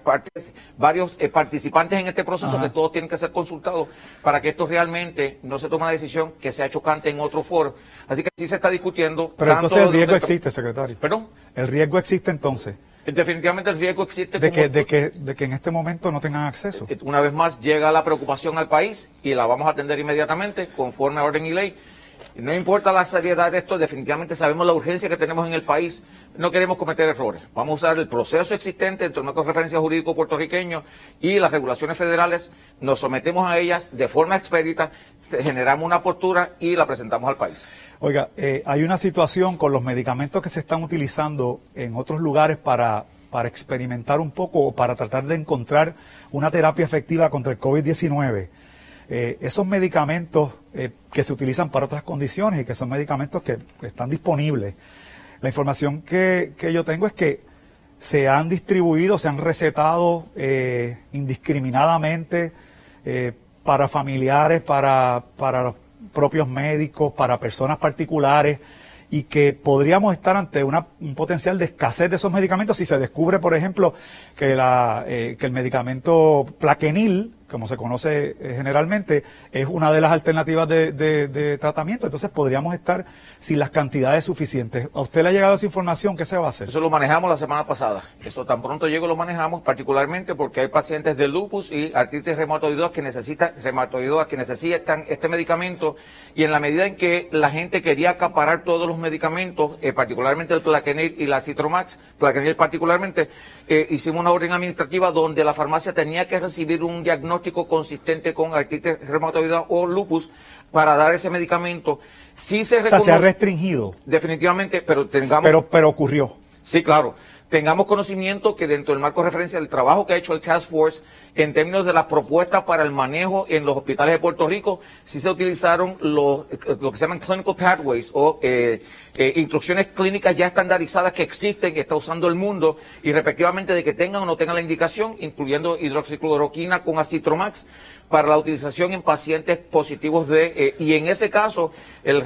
varios eh, participantes en este proceso Ajá. que todos tienen que ser consultados para que esto realmente no se tome una decisión que sea chocante en otro foro. Así que sí se está discutiendo. Pero tanto entonces el riesgo existe, secretario. ¿Perdón? El riesgo existe entonces Definitivamente el riesgo existe. de que, de que, de que en este momento no tengan acceso. una vez más llega la preocupación al país y la vamos a atender inmediatamente conforme a orden y ley. No importa la seriedad de esto, definitivamente sabemos la urgencia que tenemos en el país. No queremos cometer errores. Vamos a usar el proceso existente dentro del marco de referencia jurídico puertorriqueño y las regulaciones federales. Nos sometemos a ellas de forma expedita, generamos una postura y la presentamos al país. Oiga, eh, hay una situación con los medicamentos que se están utilizando en otros lugares para, para experimentar un poco o para tratar de encontrar una terapia efectiva contra el COVID-19. Eh, esos medicamentos eh, que se utilizan para otras condiciones y que son medicamentos que están disponibles. La información que, yo tengo es que se han distribuido, se han recetado eh, indiscriminadamente para familiares, para, para los propios médicos, para personas particulares y que podríamos estar ante una, un potencial de escasez de esos medicamentos si se descubre, por ejemplo, que el medicamento plaquenil, como se conoce eh, generalmente, es una de las alternativas de, de- de tratamiento. Entonces podríamos estar sin las cantidades suficientes. ¿A usted le ha llegado esa información? ¿Qué se va a hacer? Eso lo manejamos la semana pasada. Eso tan pronto llego lo manejamos, particularmente porque hay pacientes de lupus y artritis reumatoidosa que necesitan, reumatoidosa que necesitan este medicamento y en la medida en que la gente quería acaparar todos los medicamentos, eh, particularmente el Plaquenil y la Citromax, Plaquenil particularmente, eh, hicimos una orden administrativa donde la farmacia tenía que recibir un diagnóstico consistente con artritis reumatoidea o lupus para dar ese medicamento. Sí se O sea, se ha restringido, Definitivamente, pero tengamos... pero, pero ocurrió. Sí, claro. Tengamos conocimiento que dentro del marco de referencia del trabajo que ha hecho el Task Force en términos de las propuestas para el manejo en los hospitales de Puerto Rico, sí se utilizaron los, eh, lo que se llaman clinical pathways o eh, eh, instrucciones clínicas ya estandarizadas que existen, que está usando el mundo, y respectivamente de que tengan o no tengan la indicación, incluyendo hidroxicloroquina con acitromax, para la utilización en pacientes positivos de, eh, y en ese caso, el,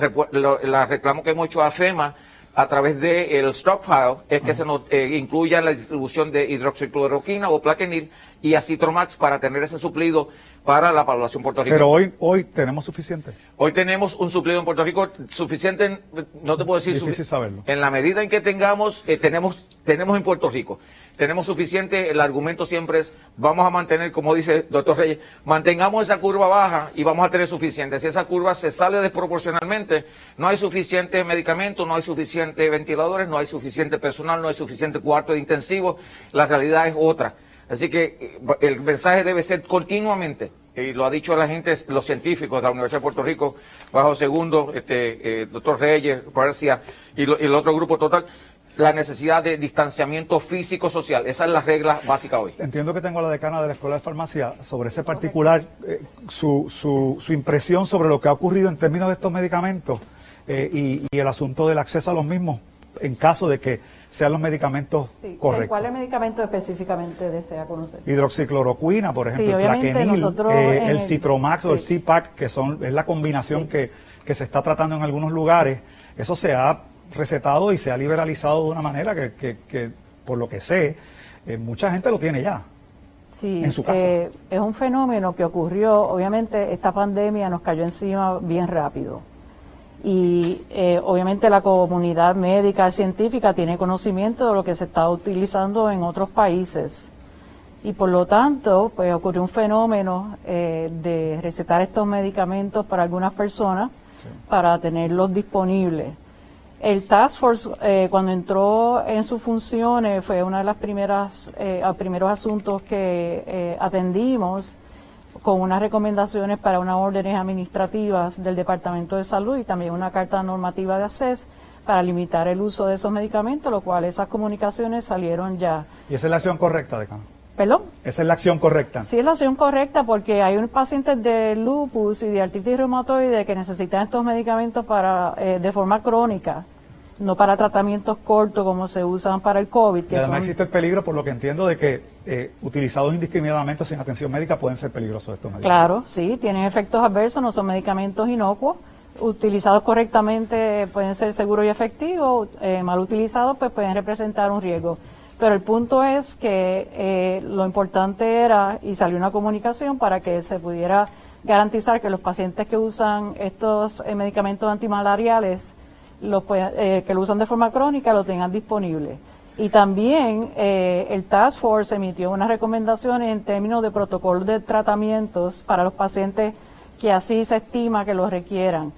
la reclamo que hemos hecho a FEMA, a través del stockpile es que se nos eh, incluya la distribución de hidroxicloroquina o plaquenil y acitromax para tener ese suplido para la población puertorriqueña. Pero hoy, hoy tenemos suficiente. Hoy tenemos un suplido en Puerto Rico suficiente, en- no te puedo decir Difícil saberlo. En la medida en que tengamos, eh, tenemos, tenemos en Puerto Rico, tenemos suficiente, el argumento siempre es, vamos a mantener, como dice el doctor Reyes, mantengamos esa curva baja y vamos a tener suficiente. Si esa curva se sale desproporcionalmente, no hay suficiente medicamento, no hay suficiente ventiladores, no hay suficiente personal, no hay suficiente cuarto de intensivo, la realidad es otra. Así que eh, el mensaje debe ser continuamente, y lo ha dicho la gente, los científicos de la Universidad de Puerto Rico, bajo segundo, este, eh, doctor Reyes, García, y, el otro grupo total, la necesidad de distanciamiento físico-social. Esa es la regla básica hoy. Entiendo que tengo a la decana de la Escuela de Farmacia sobre ese particular, eh, su, su, su impresión sobre lo que ha ocurrido en términos de estos medicamentos eh, y, y el asunto del acceso a los mismos en caso de que sean los medicamentos Sí, correctos. ¿Cuál medicamento específicamente desea conocer? Hidroxicloroquina, por ejemplo, Sí, Plaquenil, nosotros eh, en el el- Citromax o el sí. CPAC, que son es la combinación que, que se está tratando en algunos lugares, eso se ha recetado y se ha liberalizado de una manera que, que- que, por lo que sé, eh, mucha gente lo tiene ya. Sí, en su casa. eh, es un fenómeno que ocurrió, obviamente esta pandemia nos cayó encima bien rápido. Y eh, obviamente la comunidad médica científica tiene conocimiento de lo que se está utilizando en otros países. Y por lo tanto, pues ocurrió un fenómeno eh, de recetar estos medicamentos para algunas personas para tenerlos disponibles. El Task Force, eh, cuando entró en sus funciones, fue uno de los primeras, eh, primeros asuntos que eh, atendimos, con unas recomendaciones para unas órdenes administrativas del Departamento de Salud y también una carta normativa de ACES para limitar el uso de esos medicamentos, lo cual esas comunicaciones salieron ya. ¿Y esa es la acción correcta, decano? ¿Perdón? Esa es la acción correcta. Sí, es la acción correcta porque hay un pacientes de lupus y de artritis reumatoide que necesitan estos medicamentos para eh, de forma crónica, no para tratamientos cortos como se usan para el COVID. Y Que además son- existe el peligro, por lo que entiendo, de que eh, utilizados indiscriminadamente sin atención médica pueden ser peligrosos estos medicamentos. Claro, sí, tienen efectos adversos, no son medicamentos inocuos. Utilizados correctamente pueden ser seguros y efectivos, eh, mal utilizados pues pueden representar un riesgo. Pero el punto es que eh, lo importante era, y salió una comunicación para que se pudiera garantizar que los pacientes que usan estos eh, medicamentos antimalariales, los eh, que lo usan de forma crónica, lo tengan disponible. Y también eh, el Task Force emitió unas recomendaciones en términos de protocolos de tratamientos para los pacientes que así se estima que los requieran.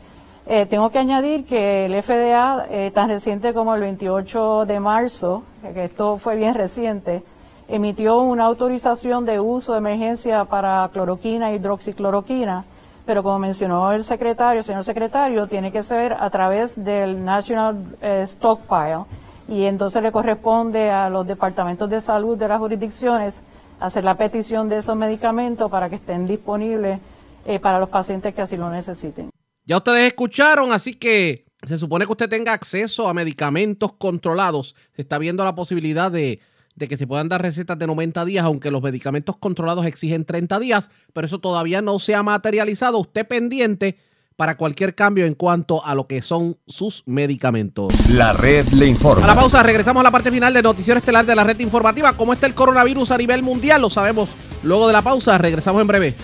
Eh, tengo que añadir que el FDA, eh, tan reciente como el 28 de marzo, que esto fue bien reciente, emitió una autorización de uso de emergencia para cloroquina y hidroxicloroquina, pero como mencionó el secretario, señor secretario, tiene que ser a través del National eh, Stockpile y entonces le corresponde a los departamentos de salud de las jurisdicciones hacer la petición de esos medicamentos para que estén disponibles eh, para los pacientes que así lo necesiten. Ya ustedes escucharon, así que se supone que usted tenga acceso a medicamentos controlados. Se está viendo la posibilidad de, de que se puedan dar recetas de 90 días, aunque los medicamentos controlados exigen 30 días, pero eso todavía no se ha materializado. Usted pendiente para cualquier cambio en cuanto a lo que son sus medicamentos. La red le A informa. la pausa, regresamos a la parte final del noticiero estelar de la red informativa. ¿Cómo está el coronavirus a nivel mundial? Lo sabemos luego de la pausa. Regresamos en breve.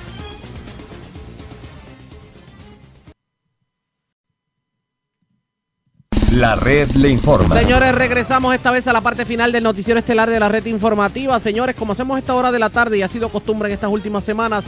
La red le informa. Señores, regresamos esta vez a la parte final del noticiero estelar de la red informativa. Señores, como hacemos esta hora de la tarde y ha sido costumbre en estas últimas semanas,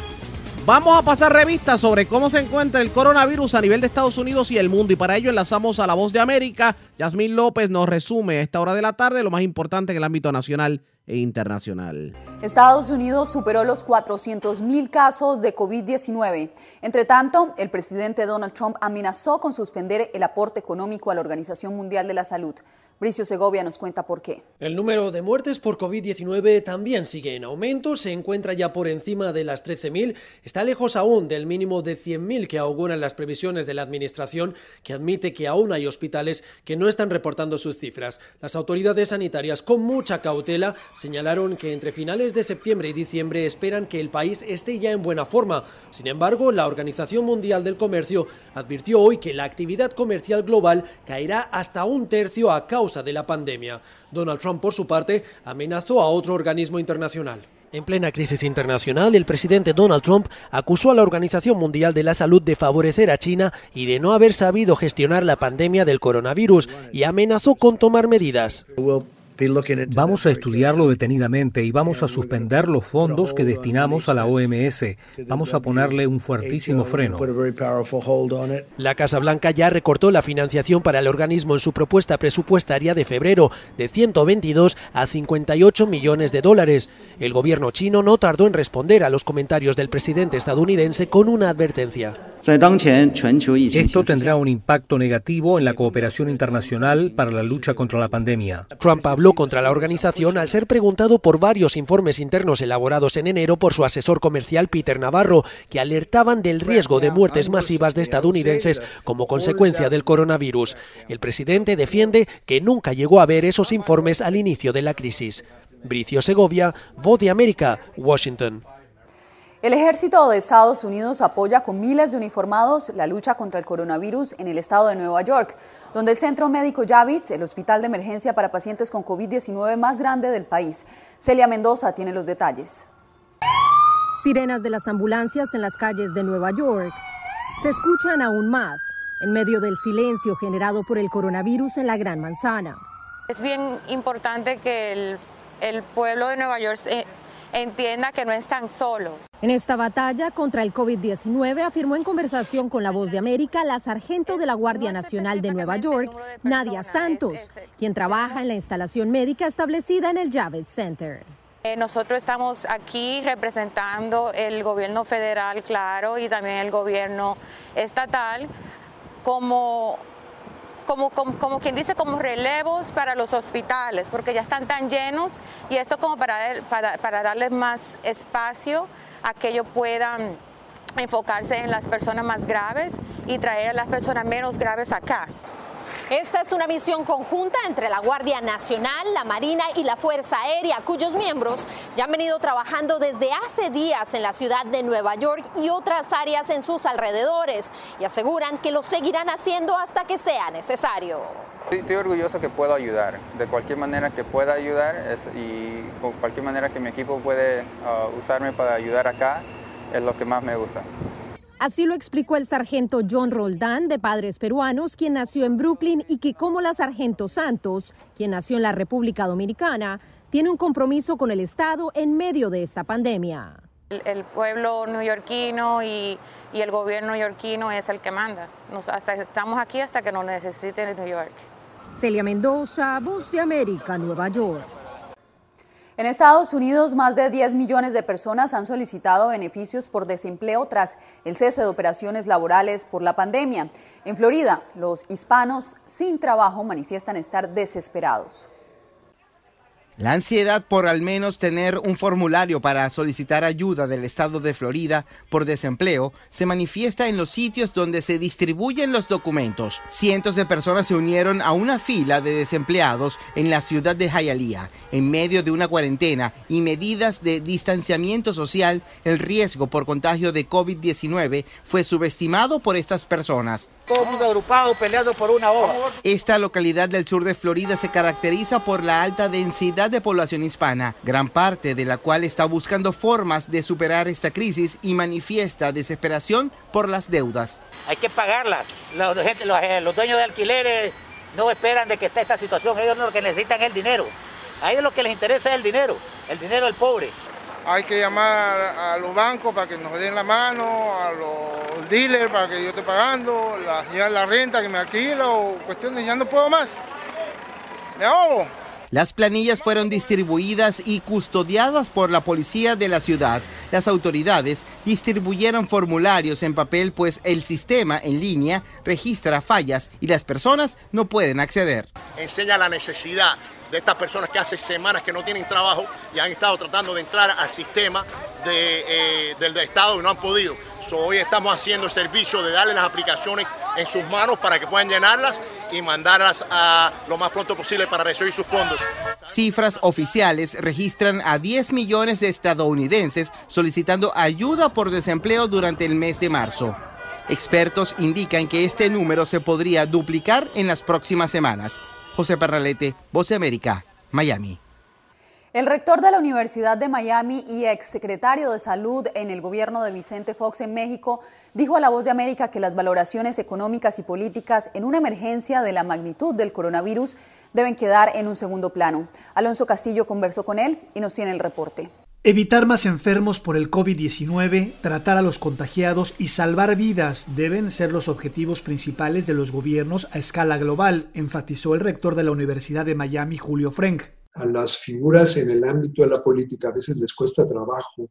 vamos a pasar revistas sobre cómo se encuentra el coronavirus a nivel de Estados Unidos y el mundo. Y para ello enlazamos a la voz de América. Yasmín López nos resume a esta hora de la tarde lo más importante en el ámbito nacional e internacional. Estados Unidos superó los 400.000 casos de COVID-19. Entre tanto, el presidente Donald Trump amenazó con suspender el aporte económico a la Organización Mundial de la Salud. Bricio Segovia nos cuenta por qué. El número de muertes por COVID-19 también sigue en aumento, se encuentra ya por encima de las 13.000, está lejos aún del mínimo de 100.000 que auguran las previsiones de la Administración, que admite que aún hay hospitales que no están reportando sus cifras. Las autoridades sanitarias, con mucha cautela, señalaron que entre finales de septiembre y diciembre esperan que el país esté ya en buena forma. Sin embargo, la Organización Mundial del Comercio advirtió hoy que la actividad comercial global caerá hasta un tercio a causa de la pandemia. Donald Trump, por su parte, amenazó a otro organismo internacional. En plena crisis internacional, el presidente Donald Trump acusó a la Organización Mundial de la Salud de favorecer a China y de no haber sabido gestionar la pandemia del coronavirus y amenazó con tomar medidas. Vamos a estudiarlo detenidamente y vamos a suspender los fondos que destinamos a la OMS. Vamos a ponerle un fuertísimo freno. La Casa Blanca ya recortó la financiación para el organismo en su propuesta presupuestaria de febrero de 122 a 58 millones de dólares. El gobierno chino no tardó en responder a los comentarios del presidente estadounidense con una advertencia. Esto tendrá un impacto negativo en la cooperación internacional para la lucha contra la pandemia. Trump habló contra la organización al ser preguntado por varios informes internos elaborados en enero por su asesor comercial Peter Navarro, que alertaban del riesgo de muertes masivas de estadounidenses como consecuencia del coronavirus. El presidente defiende que nunca llegó a ver esos informes al inicio de la crisis. Bricio Segovia, Voz de América, Washington. El ejército de Estados Unidos apoya con miles de uniformados la lucha contra el coronavirus en el estado de Nueva York, donde el Centro Médico Javits, el hospital de emergencia para pacientes con COVID-19 más grande del país. Celia Mendoza tiene los detalles. Sirenas de las ambulancias en las calles de Nueva York se escuchan aún más en medio del silencio generado por el coronavirus en la Gran Manzana. Es bien importante que el, el pueblo de Nueva York entienda que no están solos. En esta batalla contra el COVID-19 afirmó en conversación con La Voz de América la sargento de la Guardia Nacional de Nueva York, Nadia Santos, quien trabaja en la instalación médica establecida en el Javits Center. Eh, nosotros estamos aquí representando el gobierno federal, claro, y también el gobierno estatal como como, como, quien dice, como relevos para los hospitales, porque ya están tan llenos y esto como para, para, para darles más espacio a que ellos puedan enfocarse en las personas más graves y traer a las personas menos graves acá. Esta es una misión conjunta entre la Guardia Nacional, la Marina y la Fuerza Aérea, cuyos miembros ya han venido trabajando desde hace días en la ciudad de Nueva York y otras áreas en sus alrededores y aseguran que lo seguirán haciendo hasta que sea necesario. Estoy orgulloso que puedo ayudar, de cualquier manera que pueda ayudar y con cualquier manera que mi equipo puede uh, usarme para ayudar acá es lo que más me gusta. Así lo explicó el sargento John Roldán, de padres peruanos, quien nació en Brooklyn y que, como la sargento Santos, quien nació en la República Dominicana, tiene un compromiso con el Estado en medio de esta pandemia. El, el pueblo neoyorquino y, y, el gobierno neoyorquino es el que manda. Nos, hasta, estamos aquí hasta que nos necesiten en New York. Celia Mendoza, Voz de América, Nueva York. En Estados Unidos, más de 10 millones de personas han solicitado beneficios por desempleo tras el cese de operaciones laborales por la pandemia. En Florida, los hispanos sin trabajo manifiestan estar desesperados. La ansiedad por al menos tener un formulario para solicitar ayuda del estado de Florida por desempleo se manifiesta en los sitios donde se distribuyen los documentos. Cientos de personas se unieron a una fila de desempleados en la ciudad de Hialeah. En medio de una cuarentena y medidas de distanciamiento social, el riesgo por contagio de COVID-19 fue subestimado por estas personas. Todo el mundo agrupado peleando por una hora. Esta localidad del sur de Florida se caracteriza por la alta densidad de población hispana, gran parte de la cual está buscando formas de superar esta crisis y manifiesta desesperación por las deudas. Hay que pagarlas. Los, los, los dueños de alquileres no esperan de que esté esta situación, ellos lo que necesitan es el dinero. A ellos lo que les interesa es el dinero, el dinero del pobre. Hay que llamar a los bancos para que nos den la mano, a los dealers para que yo esté pagando, la señora la renta que me alquila o cuestiones, ya no puedo más. Me ahogo. Las planillas fueron distribuidas y custodiadas por la policía de la ciudad. Las autoridades distribuyeron formularios en papel pues el sistema en línea registra fallas y las personas no pueden acceder. Enseña la necesidad de estas personas que hace semanas que no tienen trabajo y han estado tratando de entrar al sistema eh, del Estado y no han podido. Hoy estamos haciendo el servicio de darle las aplicaciones en sus manos para que puedan llenarlas y mandarlas a lo más pronto posible para recibir sus fondos. Cifras oficiales registran a 10 millones de estadounidenses solicitando ayuda por desempleo durante el mes de marzo. Expertos indican que este número se podría duplicar en las próximas semanas. José Parralete, Voz de América, Miami. El rector de la Universidad de Miami y exsecretario de Salud en el gobierno de Vicente Fox en México dijo a La Voz de América que las valoraciones económicas y políticas en una emergencia de la magnitud del coronavirus deben quedar en un segundo plano. Alonso Castillo conversó con él y nos tiene el reporte. Evitar más enfermos por el COVID-19, tratar a los contagiados y salvar vidas deben ser los objetivos principales de los gobiernos a escala global, enfatizó el rector de la Universidad de Miami, Julio Frank a las figuras en el ámbito de la política a veces les cuesta trabajo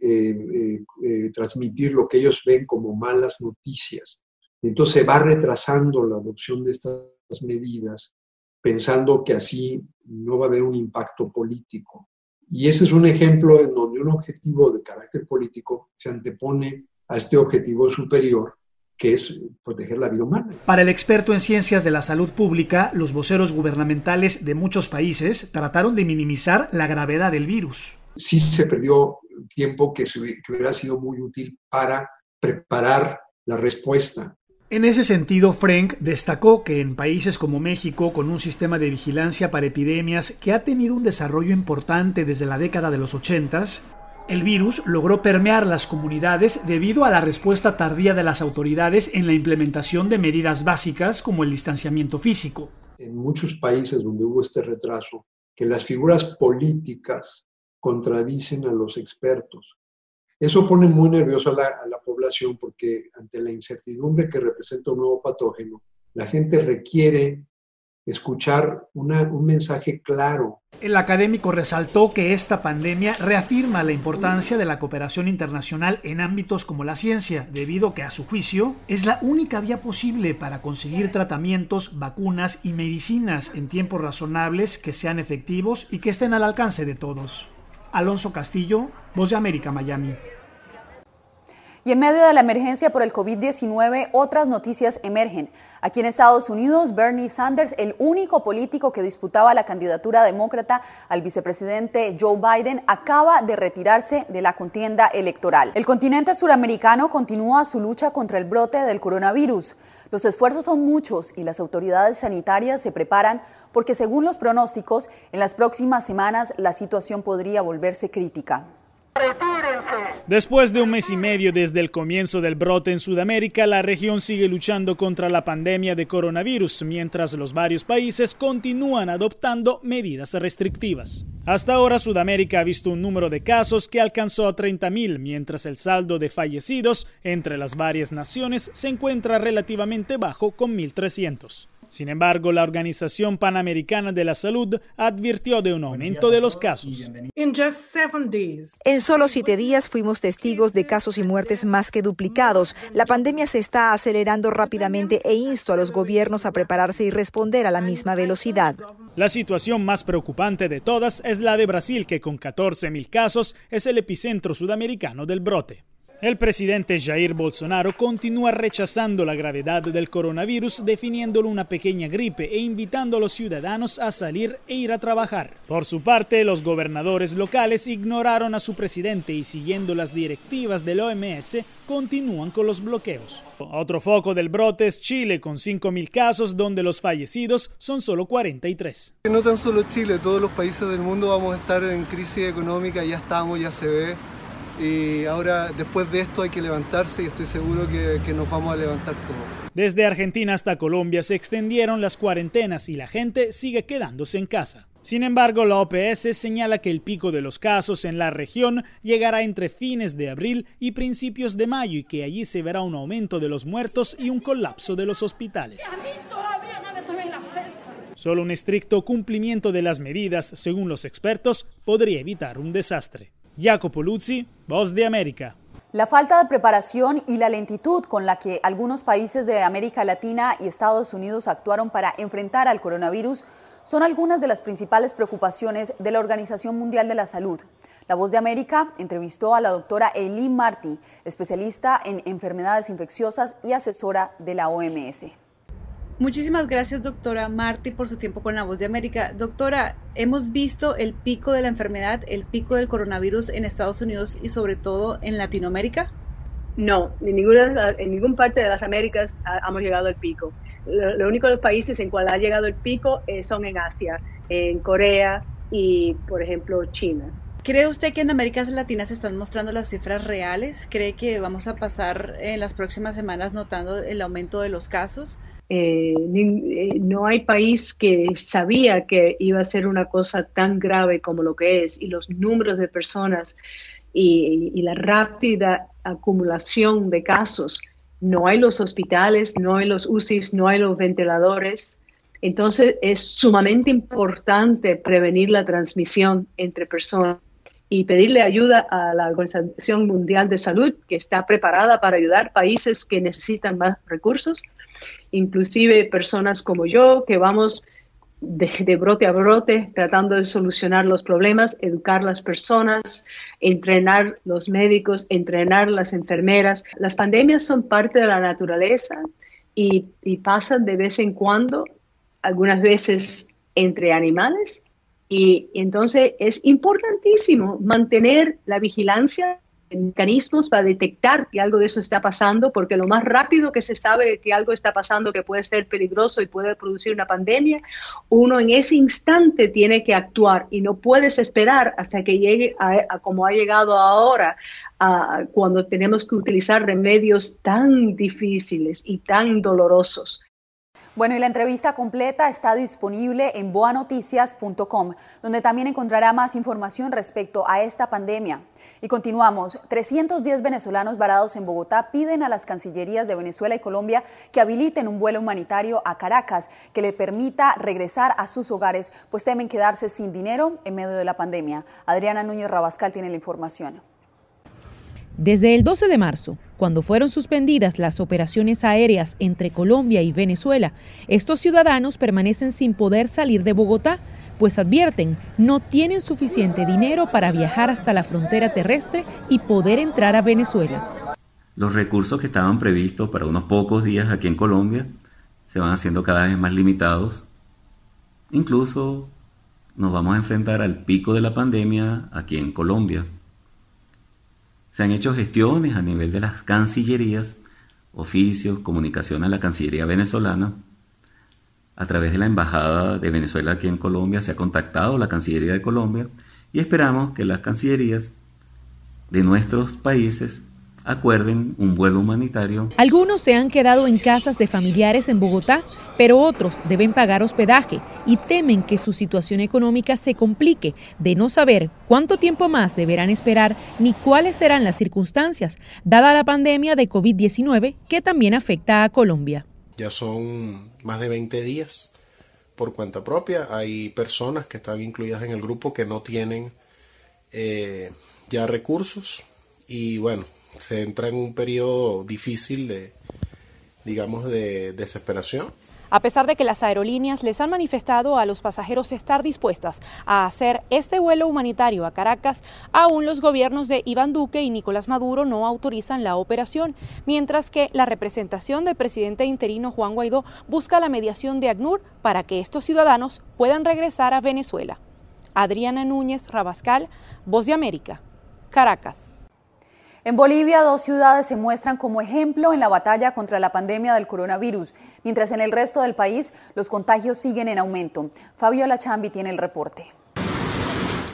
eh, eh, eh, transmitir lo que ellos ven como malas noticias. Entonces se va retrasando la adopción de estas medidas pensando que así no va a haber un impacto político. Y ese es un ejemplo en donde un objetivo de carácter político se antepone a este objetivo superior que es proteger la vida humana. Para el experto en ciencias de la salud pública, los voceros gubernamentales de muchos países trataron de minimizar la gravedad del virus. Sí se perdió tiempo que, se, que hubiera sido muy útil para preparar la respuesta. En ese sentido, Frank destacó que en países como México, con un sistema de vigilancia para epidemias que ha tenido un desarrollo importante desde la década de los 80, el virus logró permear las comunidades debido a la respuesta tardía de las autoridades en la implementación de medidas básicas como el distanciamiento físico. En muchos países donde hubo este retraso, que las figuras políticas contradicen a los expertos. Eso pone muy nervioso la, a la población porque ante la incertidumbre que representa un nuevo patógeno, la gente requiere escuchar un mensaje claro. El académico resaltó que esta pandemia reafirma la importancia de la cooperación internacional en ámbitos como la ciencia, debido que a su juicio es la única vía posible para conseguir tratamientos, vacunas y medicinas en tiempos razonables que sean efectivos y que estén al alcance de todos. Alonso Castillo, Voz de América, Miami. Y en medio de la emergencia por el COVID-19, otras noticias emergen. Aquí en Estados Unidos, Bernie Sanders, el único político que disputaba la candidatura demócrata al vicepresidente Joe Biden, acaba de retirarse de la contienda electoral. El continente suramericano continúa su lucha contra el brote del coronavirus. Los esfuerzos son muchos y las autoridades sanitarias se preparan porque según los pronósticos, en las próximas semanas la situación podría volverse crítica. Después de un mes y medio desde el comienzo del brote en Sudamérica, la región sigue luchando contra la pandemia de coronavirus, mientras los varios países continúan adoptando medidas restrictivas. Hasta ahora, Sudamérica ha visto un número de casos que alcanzó a 30.000, mientras el saldo de fallecidos entre las varias naciones se encuentra relativamente bajo con 1.300. Sin embargo, la Organización Panamericana de la Salud advirtió de un aumento de los casos. En solo siete días fuimos testigos de casos y muertes más que duplicados. La pandemia se está acelerando rápidamente e insto a los gobiernos a prepararse y responder a la misma velocidad. La situación más preocupante de todas es la de Brasil, que con 14.000 casos es el epicentro sudamericano del brote. El presidente Jair Bolsonaro continúa rechazando la gravedad del coronavirus, definiéndolo una pequeña gripe e invitando a los ciudadanos a salir e ir a trabajar. Por su parte, los gobernadores locales ignoraron a su presidente y siguiendo las directivas del OMS, continúan con los bloqueos. Otro foco del brote es Chile, con 5.000 casos, donde los fallecidos son solo 43. No tan solo Chile, todos los países del mundo vamos a estar en crisis económica, ya estamos, ya se ve y ahora después de esto hay que levantarse y estoy seguro que, que, nos vamos a levantar todos. Desde Argentina hasta Colombia se extendieron las cuarentenas y la gente sigue quedándose en casa. Sin embargo, la OPS señala que el pico de los casos en la región llegará entre fines de abril y principios de mayo y que allí se verá un aumento de los muertos y un colapso de los hospitales. Solo un estricto cumplimiento de las medidas, según los expertos, podría evitar un desastre. Jacopo Luzzi, Voz de América. La falta de preparación y la lentitud con la que algunos países de América Latina y Estados Unidos actuaron para enfrentar al coronavirus son algunas de las principales preocupaciones de la Organización Mundial de la Salud. La Voz de América entrevistó a la doctora Eileen Marty, especialista en enfermedades infecciosas y asesora de la OMS. Muchísimas gracias, doctora Marty, por su tiempo con la Voz de América. Doctora, hemos visto el pico de la enfermedad, el pico del coronavirus en Estados Unidos y sobre todo en Latinoamérica. No, en ninguna, en ninguna parte de las Américas hemos llegado al pico. Los lo únicos países en cual ha llegado el pico eh, son en Asia, en Corea y, por ejemplo, China. ¿Cree usted que en Américas Latinas se están mostrando las cifras reales? ¿Cree que vamos a pasar en las próximas semanas notando el aumento de los casos? Eh, eh, no hay país que sabía que iba a ser una cosa tan grave como lo que es y los números de personas y, la rápida acumulación de casos. No hay los hospitales, no hay los UCIs, no hay los ventiladores. Entonces es sumamente importante prevenir la transmisión entre personas y pedirle ayuda a la Organización Mundial de Salud, que está preparada para ayudar países que necesitan más recursos inclusive personas como yo, que vamos de, brote a brote tratando de solucionar los problemas, educar las personas, entrenar los médicos, entrenar las enfermeras. Las pandemias son parte de la naturaleza y, y pasan de vez en cuando, algunas veces entre animales. Y entonces es importantísimo mantener la vigilancia mecanismos para detectar que algo de eso está pasando, porque lo más rápido que se sabe que algo está pasando que puede ser peligroso y puede producir una pandemia, uno en ese instante tiene que actuar y no puedes esperar hasta que llegue a, como ha llegado ahora, cuando tenemos que utilizar remedios tan difíciles y tan dolorosos. Bueno, y la entrevista completa está disponible en boanoticias.com, donde también encontrará más información respecto a esta pandemia. Y continuamos. 310 venezolanos varados en Bogotá piden a las cancillerías de Venezuela y Colombia que habiliten un vuelo humanitario a Caracas que le permita regresar a sus hogares, pues temen quedarse sin dinero en medio de la pandemia. Adriana Núñez Rabascal tiene la información. Desde el 12 de marzo, cuando fueron suspendidas las operaciones aéreas entre Colombia y Venezuela, estos ciudadanos permanecen sin poder salir de Bogotá, pues advierten no tienen suficiente dinero para viajar hasta la frontera terrestre y poder entrar a Venezuela. Los recursos que estaban previstos para unos pocos días aquí en Colombia se van haciendo cada vez más limitados. Incluso nos vamos a enfrentar al pico de la pandemia aquí en Colombia. Se han hecho gestiones a nivel de las cancillerías, oficios, comunicación a la Cancillería venezolana. A través de la Embajada de Venezuela aquí en Colombia se ha contactado la Cancillería de Colombia y esperamos que las cancillerías de nuestros países acuerden un vuelo humanitario. Algunos se han quedado en casas de familiares en Bogotá, pero otros deben pagar hospedaje y temen que su situación económica se complique de no saber cuánto tiempo más deberán esperar ni cuáles serán las circunstancias, dada la pandemia de COVID-19 que también afecta a Colombia. Ya son más de 20 días por cuenta propia. Hay personas que están incluidas en el grupo que no tienen eh, ya recursos y bueno, se entra en un periodo difícil de, digamos, de desesperación. A pesar de que las aerolíneas les han manifestado a los pasajeros estar dispuestas a hacer este vuelo humanitario a Caracas, aún los gobiernos de Iván Duque y Nicolás Maduro no autorizan la operación, mientras que la representación del presidente interino Juan Guaidó busca la mediación de ACNUR para que estos ciudadanos puedan regresar a Venezuela. Adriana Núñez Rabascal, Voz de América, Caracas. En Bolivia, dos ciudades se muestran como ejemplo en la batalla contra la pandemia del coronavirus, mientras en el resto del país los contagios siguen en aumento. Fabiola Chambi tiene el reporte.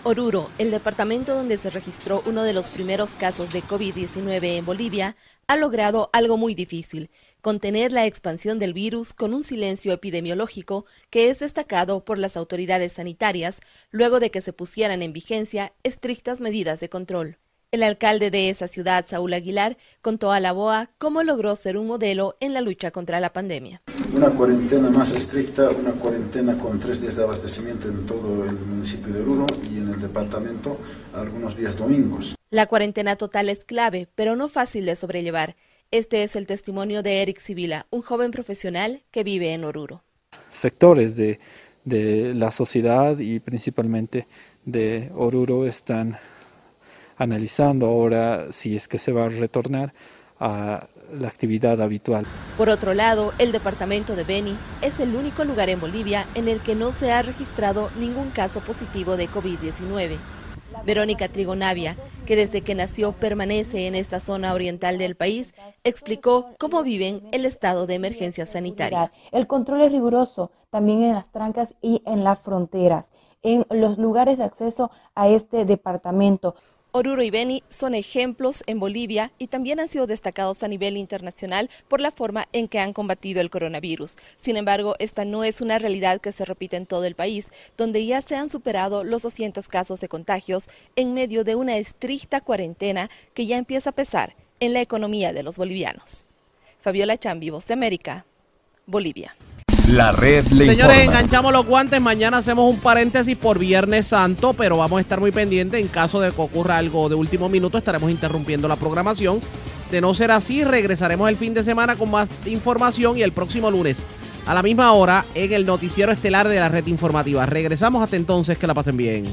Oruro, el departamento donde se registró uno de los primeros casos de COVID-19 en Bolivia, ha logrado algo muy difícil, contener la expansión del virus con un silencio epidemiológico que es destacado por las autoridades sanitarias luego de que se pusieran en vigencia estrictas medidas de control. El alcalde de esa ciudad, Saúl Aguilar, contó a la BOA cómo logró ser un modelo en la lucha contra la pandemia. Una cuarentena más estricta, una cuarentena con tres días de abastecimiento en todo el municipio de Oruro y en el departamento algunos días domingos. La cuarentena total es clave, pero no fácil de sobrellevar. Este es el testimonio de Eric Sibila, un joven profesional que vive en Oruro. Sectores de, de la sociedad y principalmente de Oruro están analizando ahora si es que se va a retornar a la actividad habitual. Por otro lado, el departamento de Beni es el único lugar en Bolivia en el que no se ha registrado ningún caso positivo de COVID-19. Verónica Trigonavia, que desde que nació permanece en esta zona oriental del país, explicó cómo viven el estado de emergencia sanitaria. El control es riguroso también en las trancas y en las fronteras, en los lugares de acceso a este departamento. Oruro y Beni son ejemplos en Bolivia y también han sido destacados a nivel internacional por la forma en que han combatido el coronavirus. Sin embargo, esta no es una realidad que se repite en todo el país, donde ya se han superado los 200 casos de contagios en medio de una estricta cuarentena que ya empieza a pesar en la economía de los bolivianos. Fabiola Chambi, Voz de América, Bolivia. La red le Señores, informa. enganchamos los guantes. Mañana hacemos un paréntesis por Viernes Santo, pero vamos a estar muy pendientes. En caso de que ocurra algo de último minuto, estaremos interrumpiendo la programación. De no ser así, regresaremos el fin de semana con más información y el próximo lunes a la misma hora en el noticiero estelar de la red informativa. Regresamos hasta entonces, que la pasen bien.